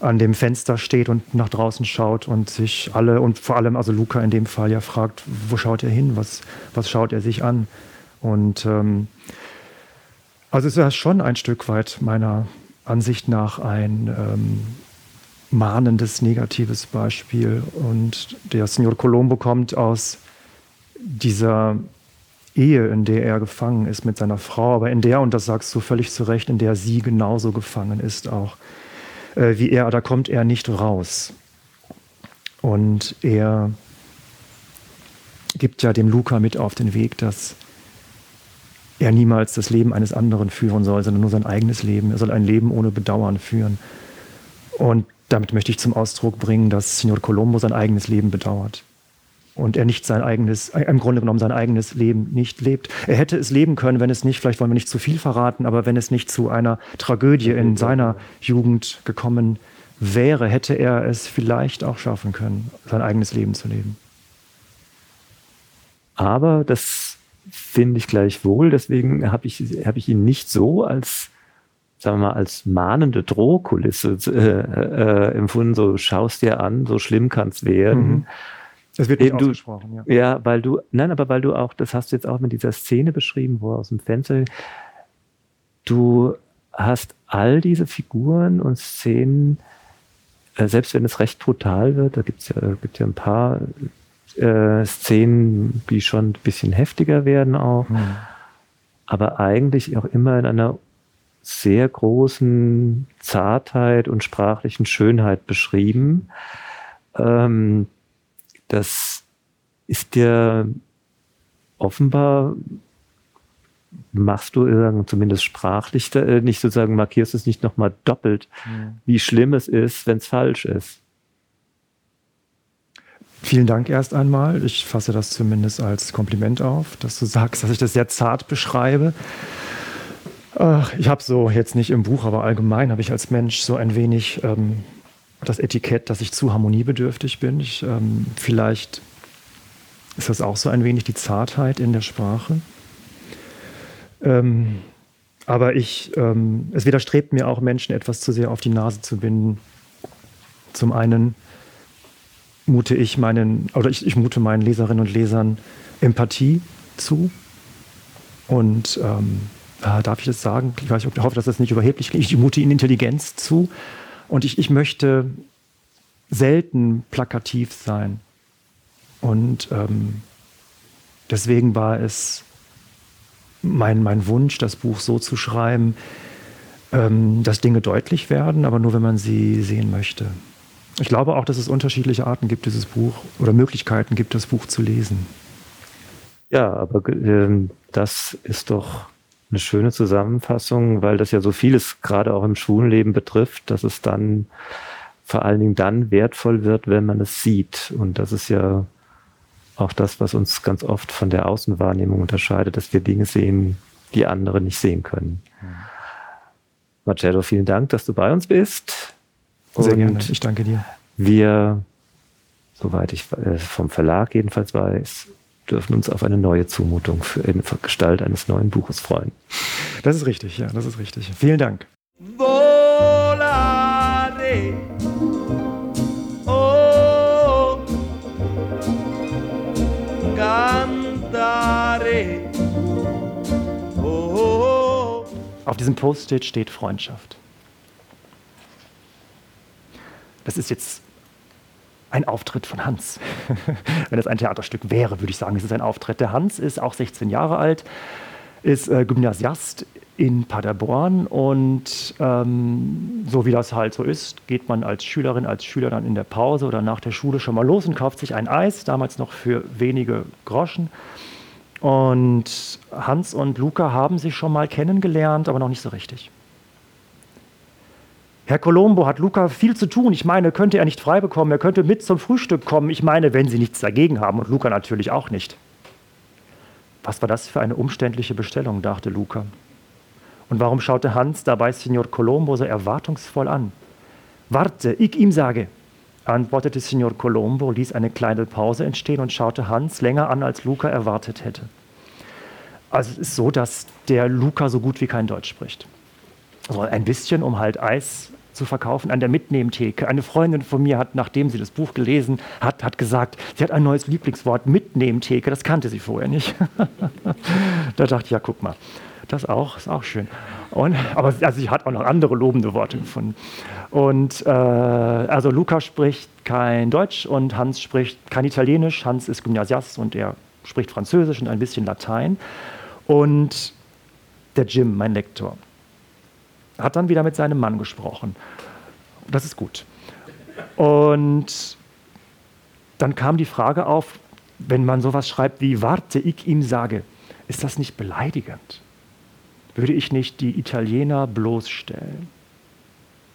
an dem Fenster steht und nach draußen schaut und sich alle und vor allem also Luca in dem Fall ja fragt, wo schaut er hin, was, was schaut er sich an? Und ähm, also ist ja schon ein Stück weit meiner Ansicht nach ein ähm, mahnendes, negatives Beispiel. Und der Signor Colombo kommt aus dieser Ehe, in der er gefangen ist mit seiner Frau, aber in der, und das sagst du völlig zu Recht, in der sie genauso gefangen ist auch äh, wie er, da kommt er nicht raus. Und er gibt ja dem Luca mit auf den Weg, dass er niemals das Leben eines anderen führen soll, sondern nur sein eigenes Leben. Er soll ein Leben ohne Bedauern führen. Und damit möchte ich zum Ausdruck bringen, dass Signor Colombo sein eigenes Leben bedauert und er nicht sein eigenes, äh, im Grunde genommen sein eigenes Leben nicht lebt. Er hätte es leben können, wenn es nicht, vielleicht wollen wir nicht zu viel verraten, aber wenn es nicht zu einer Tragödie in seiner Jugend gekommen wäre, hätte er es vielleicht auch schaffen können, sein eigenes Leben zu leben. Aber das finde ich gleichwohl, deswegen habe ich, hab ich ihn nicht so als sagen wir mal, als mahnende Drohkulisse äh, äh, empfunden, so schaust dir an, so schlimm kann es werden. Mhm es wird nicht du, ausgesprochen, ja. Ja, weil du, nein, aber weil du auch, das hast du jetzt auch mit dieser Szene beschrieben, wo er aus dem Fenster, du hast all diese Figuren und Szenen, äh, selbst wenn es recht brutal wird, da gibt's ja, gibt ja ein paar äh, Szenen, die schon ein bisschen heftiger werden auch, hm. aber eigentlich auch immer in einer sehr großen Zartheit und sprachlichen Schönheit beschrieben. Ähm, das ist dir offenbar machst du zumindest sprachlich äh, nicht sozusagen markierst es nicht nochmal doppelt, mhm. wie schlimm es ist, wenn es falsch ist. Vielen Dank erst einmal. Ich fasse das zumindest als Kompliment auf, dass du sagst, dass ich das sehr zart beschreibe. Ich habe so jetzt nicht im Buch, aber allgemein habe ich als Mensch so ein wenig ähm, das Etikett, dass ich zu harmoniebedürftig bin. Ich, ähm, vielleicht ist das auch so ein wenig die Zartheit in der Sprache. Ähm, aber ich, ähm, es widerstrebt mir auch, Menschen etwas zu sehr auf die Nase zu binden. Zum einen mute ich meinen, oder ich, ich mute meinen Leserinnen und Lesern Empathie zu. Und ähm, ah, darf ich das sagen? Ich, weiß, ich hoffe, dass das nicht überheblich klingt. Ich mute ihnen Intelligenz zu und ich, ich möchte selten plakativ sein. Und ähm, deswegen war es mein, mein Wunsch, das Buch so zu schreiben, ähm, dass Dinge deutlich werden, aber nur wenn man sie sehen möchte. Ich glaube auch, dass es unterschiedliche Arten gibt, dieses Buch oder Möglichkeiten gibt, das Buch zu lesen. Ja, aber äh, das ist doch eine schöne Zusammenfassung, weil das ja so vieles gerade auch im Schwulenleben betrifft, dass es dann vor allen Dingen dann wertvoll wird, wenn man es sieht. Und das ist ja auch das, was uns ganz oft von der Außenwahrnehmung unterscheidet, dass wir Dinge sehen, die andere nicht sehen können. Marcello, vielen Dank, dass du bei uns bist. Sehr Und gerne. Ich danke dir. Wir, soweit ich äh, vom Verlag jedenfalls weiß, dürfen uns auf eine neue Zumutung für in Gestalt eines neuen Buches freuen. Das ist richtig, ja, das ist richtig. Vielen Dank. Volare. Oh, cantare. Auf diesem Post-it steht Freundschaft. Das ist jetzt ein Auftritt von Hans. Wenn es ein Theaterstück wäre, würde ich sagen, es ist ein Auftritt. Der Hans ist auch 16 Jahre alt, ist äh, Gymnasiast in Paderborn und ähm, so wie das halt so ist, geht man als Schülerin, als Schüler dann in der Pause oder nach der Schule schon mal los und kauft sich ein Eis, damals noch für wenige Groschen. Und Hans und Luca haben sich schon mal kennengelernt, aber noch nicht so richtig. Herr Colombo hat Luca viel zu tun. Ich meine, könnte er nicht frei bekommen, er könnte mit zum Frühstück kommen. Ich meine, wenn Sie nichts dagegen haben und Luca natürlich auch nicht. Was war das für eine umständliche Bestellung, dachte Luca. Und warum schaute Hans dabei Signor Colombo so erwartungsvoll an? Warte, ich ihm sage, antwortete Signor Colombo, ließ eine kleine Pause entstehen und schaute Hans länger an, als Luca erwartet hätte. Also es ist so, dass der Luca so gut wie kein Deutsch spricht. Also ein bisschen, um halt Eis zu verkaufen an der Mitnehmtheke. Eine Freundin von mir hat, nachdem sie das Buch gelesen hat, hat gesagt, sie hat ein neues Lieblingswort, Mitnehmtheke. Das kannte sie vorher nicht. da dachte ich, ja, guck mal, das auch, ist auch schön. Und, aber also sie hat auch noch andere lobende Worte gefunden. Und äh, also Luca spricht kein Deutsch und Hans spricht kein Italienisch. Hans ist Gymnasiast und er spricht Französisch und ein bisschen Latein. Und der Jim, mein Lektor, hat dann wieder mit seinem Mann gesprochen. Das ist gut. Und dann kam die Frage auf, wenn man sowas schreibt wie warte, ich ihm sage, ist das nicht beleidigend? Würde ich nicht die Italiener bloßstellen?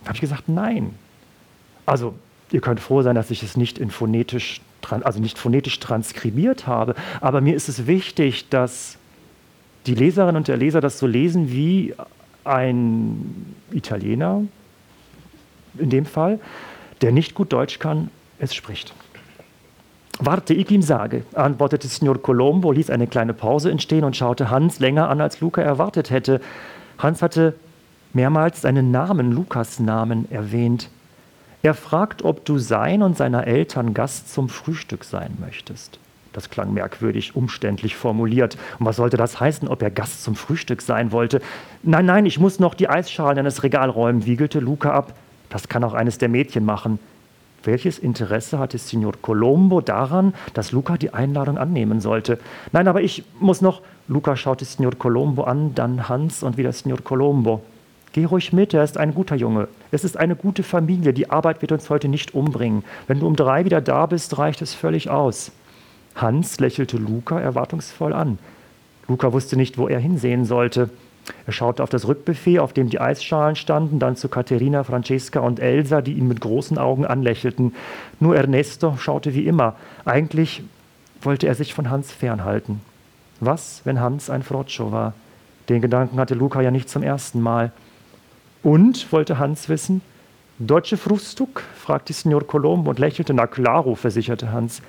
Da habe ich gesagt, nein. Also, ihr könnt froh sein, dass ich es nicht in phonetisch, also nicht phonetisch transkribiert habe, aber mir ist es wichtig, dass die Leserin und der Leser das so lesen, wie ein Italiener, in dem Fall, der nicht gut Deutsch kann, es spricht. Warte, ich ihm sage, antwortete Signor Colombo, ließ eine kleine Pause entstehen und schaute Hans länger an, als Luca erwartet hätte. Hans hatte mehrmals seinen Namen, Lukas Namen, erwähnt. Er fragt, ob du sein und seiner Eltern Gast zum Frühstück sein möchtest. Das klang merkwürdig, umständlich formuliert. Und was sollte das heißen, ob er Gast zum Frühstück sein wollte? Nein, nein, ich muss noch die Eisschalen in das Regal räumen, wiegelte Luca ab. Das kann auch eines der Mädchen machen. Welches Interesse hatte Signor Colombo daran, dass Luca die Einladung annehmen sollte? Nein, aber ich muss noch. Luca schaute Signor Colombo an, dann Hans und wieder Signor Colombo. Geh ruhig mit, er ist ein guter Junge. Es ist eine gute Familie. Die Arbeit wird uns heute nicht umbringen. Wenn du um drei wieder da bist, reicht es völlig aus. Hans lächelte Luca erwartungsvoll an. Luca wusste nicht, wo er hinsehen sollte. Er schaute auf das Rückbuffet, auf dem die Eisschalen standen, dann zu Caterina, Francesca und Elsa, die ihn mit großen Augen anlächelten. Nur Ernesto schaute wie immer. Eigentlich wollte er sich von Hans fernhalten. Was, wenn Hans ein Froccio war? Den Gedanken hatte Luca ja nicht zum ersten Mal. Und, wollte Hans wissen, Deutsche Frühstück? fragte Signor Colombo und lächelte. Na claro, versicherte Hans.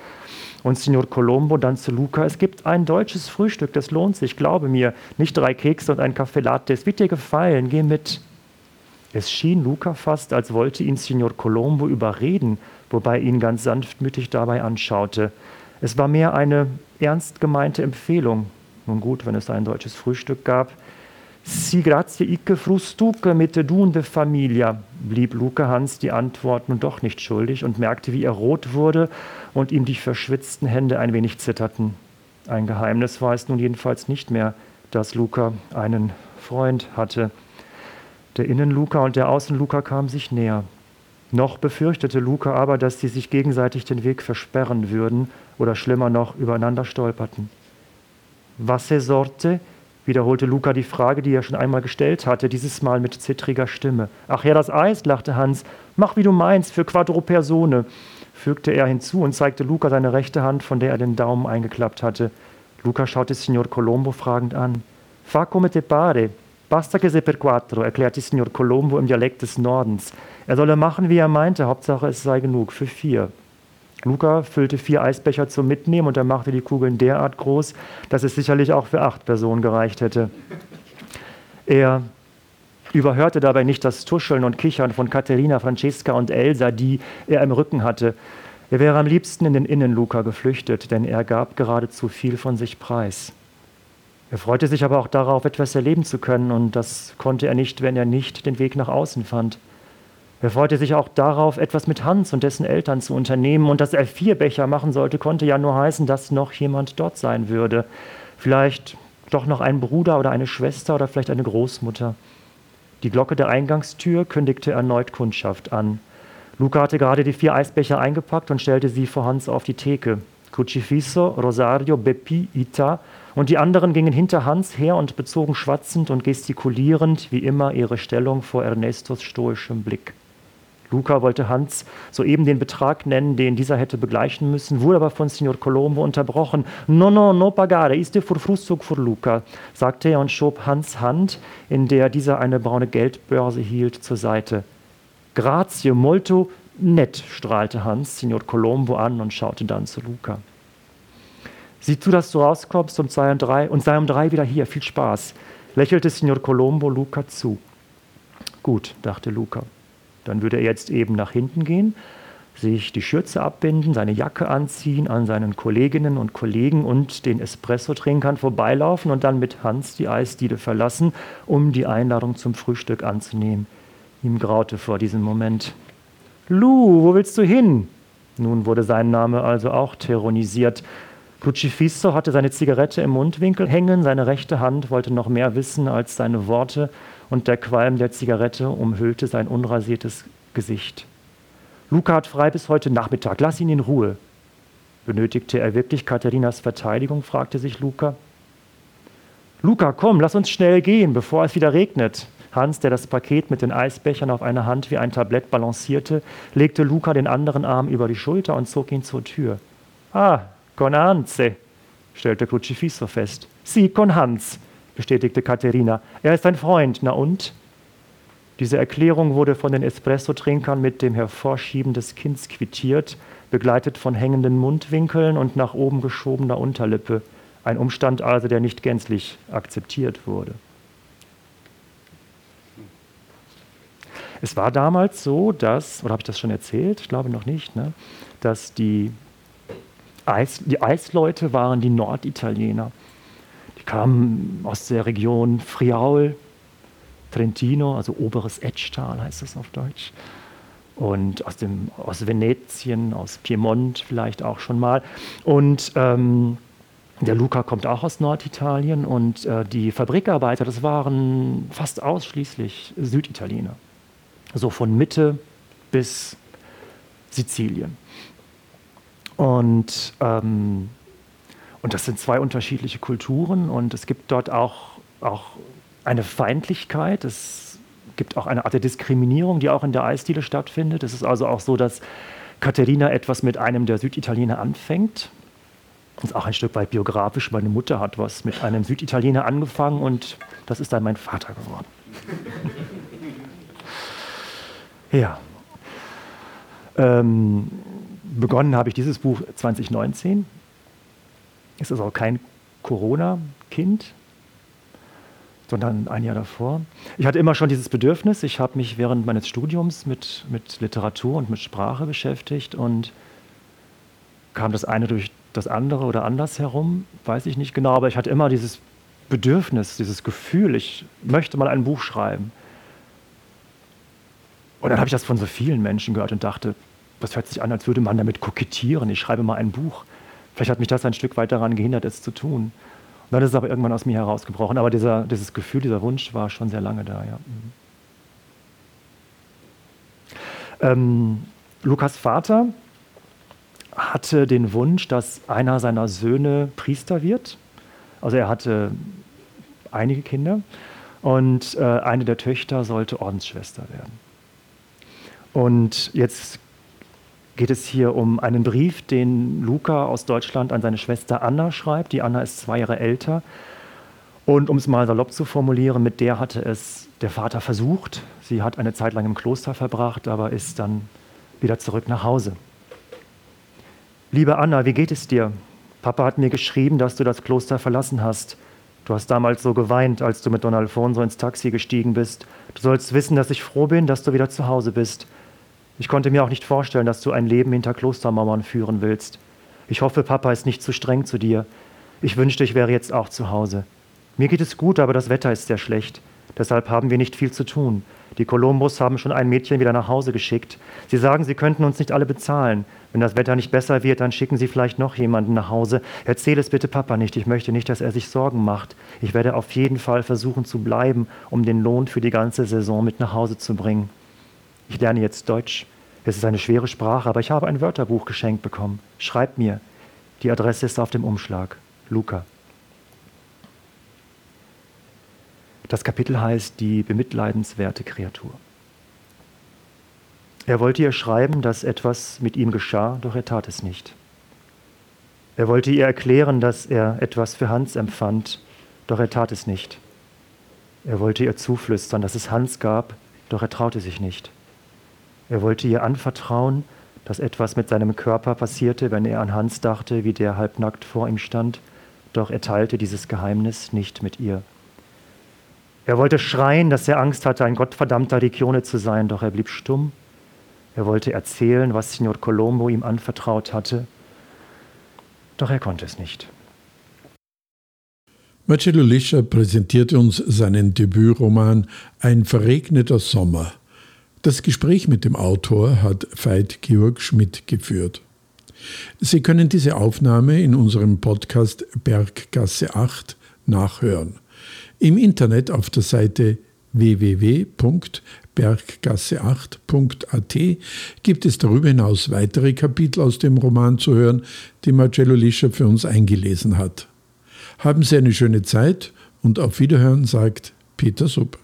Und Signor Colombo dann zu Luca, es gibt ein deutsches Frühstück, das lohnt sich, glaube mir. Nicht drei Kekse und ein Kaffee Latte, es wird dir gefallen, geh mit. Es schien Luca fast, als wollte ihn Signor Colombo überreden, wobei ihn ganz sanftmütig dabei anschaute. Es war mehr eine ernst gemeinte Empfehlung. Nun gut, wenn es ein deutsches Frühstück gab. Si grazie icke frustuque mit du de Familia, blieb Luca Hans die Antwort nun doch nicht schuldig und merkte, wie er rot wurde und ihm die verschwitzten Hände ein wenig zitterten. Ein Geheimnis war es nun jedenfalls nicht mehr, dass Luca einen Freund hatte. Der Innen-Luca und der Außen-Luca kamen sich näher. Noch befürchtete Luca aber, dass sie sich gegenseitig den Weg versperren würden oder schlimmer noch übereinander stolperten. Was Sorte? Wiederholte Luca die Frage, die er schon einmal gestellt hatte, dieses Mal mit zittriger Stimme. Ach ja, das Eis, lachte Hans. Mach wie du meinst, für Quattro Persone, fügte er hinzu und zeigte Luca seine rechte Hand, von der er den Daumen eingeklappt hatte. Luca schaute Signor Colombo fragend an. Fa come te pare. Basta che se per quattro, erklärte Signor Colombo im Dialekt des Nordens. Er solle machen, wie er meinte, Hauptsache es sei genug, für vier. Luca füllte vier Eisbecher zum Mitnehmen und er machte die Kugeln derart groß, dass es sicherlich auch für acht Personen gereicht hätte. Er überhörte dabei nicht das Tuscheln und Kichern von Katharina, Francesca und Elsa, die er im Rücken hatte. Er wäre am liebsten in den Innenluca geflüchtet, denn er gab geradezu viel von sich preis. Er freute sich aber auch darauf, etwas erleben zu können, und das konnte er nicht, wenn er nicht den Weg nach außen fand. Er freute sich auch darauf, etwas mit Hans und dessen Eltern zu unternehmen, und dass er vier Becher machen sollte, konnte ja nur heißen, dass noch jemand dort sein würde. Vielleicht doch noch ein Bruder oder eine Schwester oder vielleicht eine Großmutter. Die Glocke der Eingangstür kündigte erneut Kundschaft an. Luca hatte gerade die vier Eisbecher eingepackt und stellte sie vor Hans auf die Theke. Crucifisso, Rosario, Beppi, Ita und die anderen gingen hinter Hans her und bezogen schwatzend und gestikulierend wie immer ihre Stellung vor Ernestos stoischem Blick. Luca wollte Hans soeben den Betrag nennen, den dieser hätte begleichen müssen, wurde aber von Signor Colombo unterbrochen. No, no, no pagare, iste fur frustug fur Luca, sagte er und schob Hans Hand, in der dieser eine braune Geldbörse hielt, zur Seite. Grazie, molto nett, strahlte Hans Signor Colombo an und schaute dann zu Luca. Sieh zu, dass du rauskommst und sei um drei, und sei um drei wieder hier. Viel Spaß, lächelte Signor Colombo Luca zu. Gut, dachte Luca. Dann würde er jetzt eben nach hinten gehen, sich die Schürze abbinden, seine Jacke anziehen, an seinen Kolleginnen und Kollegen und den Espresso-Trinkern vorbeilaufen und dann mit Hans die Eisdiele verlassen, um die Einladung zum Frühstück anzunehmen. Ihm graute vor diesem Moment. Lu, wo willst du hin? Nun wurde sein Name also auch terronisiert. Crucifisso hatte seine Zigarette im Mundwinkel hängen, seine rechte Hand wollte noch mehr wissen als seine Worte, und der Qualm der Zigarette umhüllte sein unrasiertes Gesicht. Luca hat frei bis heute Nachmittag, lass ihn in Ruhe. Benötigte er wirklich Katharinas Verteidigung? fragte sich Luca. Luca, komm, lass uns schnell gehen, bevor es wieder regnet. Hans, der das Paket mit den Eisbechern auf einer Hand wie ein Tablett balancierte, legte Luca den anderen Arm über die Schulter und zog ihn zur Tür. Ah, Con Hanze, stellte Crucifisso fest. Sie, con Hans, bestätigte Katharina. Er ist ein Freund, na und? Diese Erklärung wurde von den Espresso-Trinkern mit dem Hervorschieben des Kinns quittiert, begleitet von hängenden Mundwinkeln und nach oben geschobener Unterlippe. Ein Umstand also, der nicht gänzlich akzeptiert wurde. Es war damals so, dass, oder habe ich das schon erzählt? Ich glaube noch nicht, ne? dass die Eis, die Eisleute waren die Norditaliener. Kamen aus der Region Friaul, Trentino, also oberes Etschtal heißt das auf Deutsch. Und aus, dem, aus Venetien, aus Piemont vielleicht auch schon mal. Und ähm, der Luca kommt auch aus Norditalien und äh, die Fabrikarbeiter, das waren fast ausschließlich Süditaliener. So von Mitte bis Sizilien. Und, ähm, und das sind zwei unterschiedliche Kulturen und es gibt dort auch, auch eine Feindlichkeit. Es gibt auch eine Art der Diskriminierung, die auch in der Eisdiele stattfindet. Es ist also auch so, dass Katharina etwas mit einem der Süditaliener anfängt. Das ist auch ein Stück weit biografisch. Meine Mutter hat was mit einem Süditaliener angefangen und das ist dann mein Vater geworden. ja. Ähm, begonnen habe ich dieses Buch 2019. Es ist auch kein Corona-Kind, sondern ein Jahr davor. Ich hatte immer schon dieses Bedürfnis. Ich habe mich während meines Studiums mit, mit Literatur und mit Sprache beschäftigt und kam das eine durch das andere oder anders herum, weiß ich nicht genau, aber ich hatte immer dieses Bedürfnis, dieses Gefühl, ich möchte mal ein Buch schreiben. Und dann habe ich das von so vielen Menschen gehört und dachte, das hört sich an, als würde man damit kokettieren. Ich schreibe mal ein Buch. Vielleicht hat mich das ein Stück weit daran gehindert, es zu tun. Und dann ist es aber irgendwann aus mir herausgebrochen. Aber dieser, dieses Gefühl, dieser Wunsch war schon sehr lange da. Ja. Mhm. Ähm, Lukas Vater hatte den Wunsch, dass einer seiner Söhne Priester wird. Also er hatte einige Kinder und äh, eine der Töchter sollte Ordensschwester werden. Und jetzt geht es hier um einen Brief, den Luca aus Deutschland an seine Schwester Anna schreibt. Die Anna ist zwei Jahre älter. Und um es mal salopp zu formulieren, mit der hatte es der Vater versucht. Sie hat eine Zeit lang im Kloster verbracht, aber ist dann wieder zurück nach Hause. Liebe Anna, wie geht es dir? Papa hat mir geschrieben, dass du das Kloster verlassen hast. Du hast damals so geweint, als du mit Don Alfonso ins Taxi gestiegen bist. Du sollst wissen, dass ich froh bin, dass du wieder zu Hause bist. Ich konnte mir auch nicht vorstellen, dass du ein Leben hinter Klostermauern führen willst. Ich hoffe, Papa ist nicht zu streng zu dir. Ich wünschte, ich wäre jetzt auch zu Hause. Mir geht es gut, aber das Wetter ist sehr schlecht. Deshalb haben wir nicht viel zu tun. Die Kolumbus haben schon ein Mädchen wieder nach Hause geschickt. Sie sagen, sie könnten uns nicht alle bezahlen. Wenn das Wetter nicht besser wird, dann schicken sie vielleicht noch jemanden nach Hause. Erzähl es bitte Papa nicht. Ich möchte nicht, dass er sich Sorgen macht. Ich werde auf jeden Fall versuchen zu bleiben, um den Lohn für die ganze Saison mit nach Hause zu bringen. Ich lerne jetzt Deutsch. Es ist eine schwere Sprache, aber ich habe ein Wörterbuch geschenkt bekommen. Schreib mir. Die Adresse ist auf dem Umschlag. Luca. Das Kapitel heißt Die bemitleidenswerte Kreatur. Er wollte ihr schreiben, dass etwas mit ihm geschah, doch er tat es nicht. Er wollte ihr erklären, dass er etwas für Hans empfand, doch er tat es nicht. Er wollte ihr zuflüstern, dass es Hans gab, doch er traute sich nicht. Er wollte ihr anvertrauen, dass etwas mit seinem Körper passierte, wenn er an Hans dachte, wie der halbnackt vor ihm stand, doch er teilte dieses Geheimnis nicht mit ihr. Er wollte schreien, dass er Angst hatte, ein gottverdammter Regione zu sein, doch er blieb stumm. Er wollte erzählen, was Signor Colombo ihm anvertraut hatte, doch er konnte es nicht. Marcello Lischer präsentiert uns seinen Debütroman Ein verregneter Sommer. Das Gespräch mit dem Autor hat Veit Georg Schmidt geführt. Sie können diese Aufnahme in unserem Podcast Berggasse 8 nachhören. Im Internet auf der Seite www.berggasse8.at gibt es darüber hinaus weitere Kapitel aus dem Roman zu hören, die Marcello Lischer für uns eingelesen hat. Haben Sie eine schöne Zeit und auf Wiederhören sagt Peter Sub.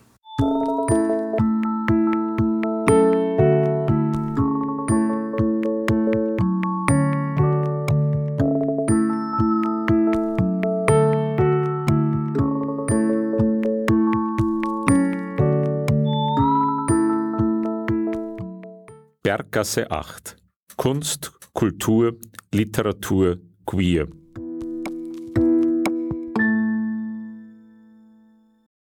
Berggasse 8. Kunst, Kultur, Literatur, Queer.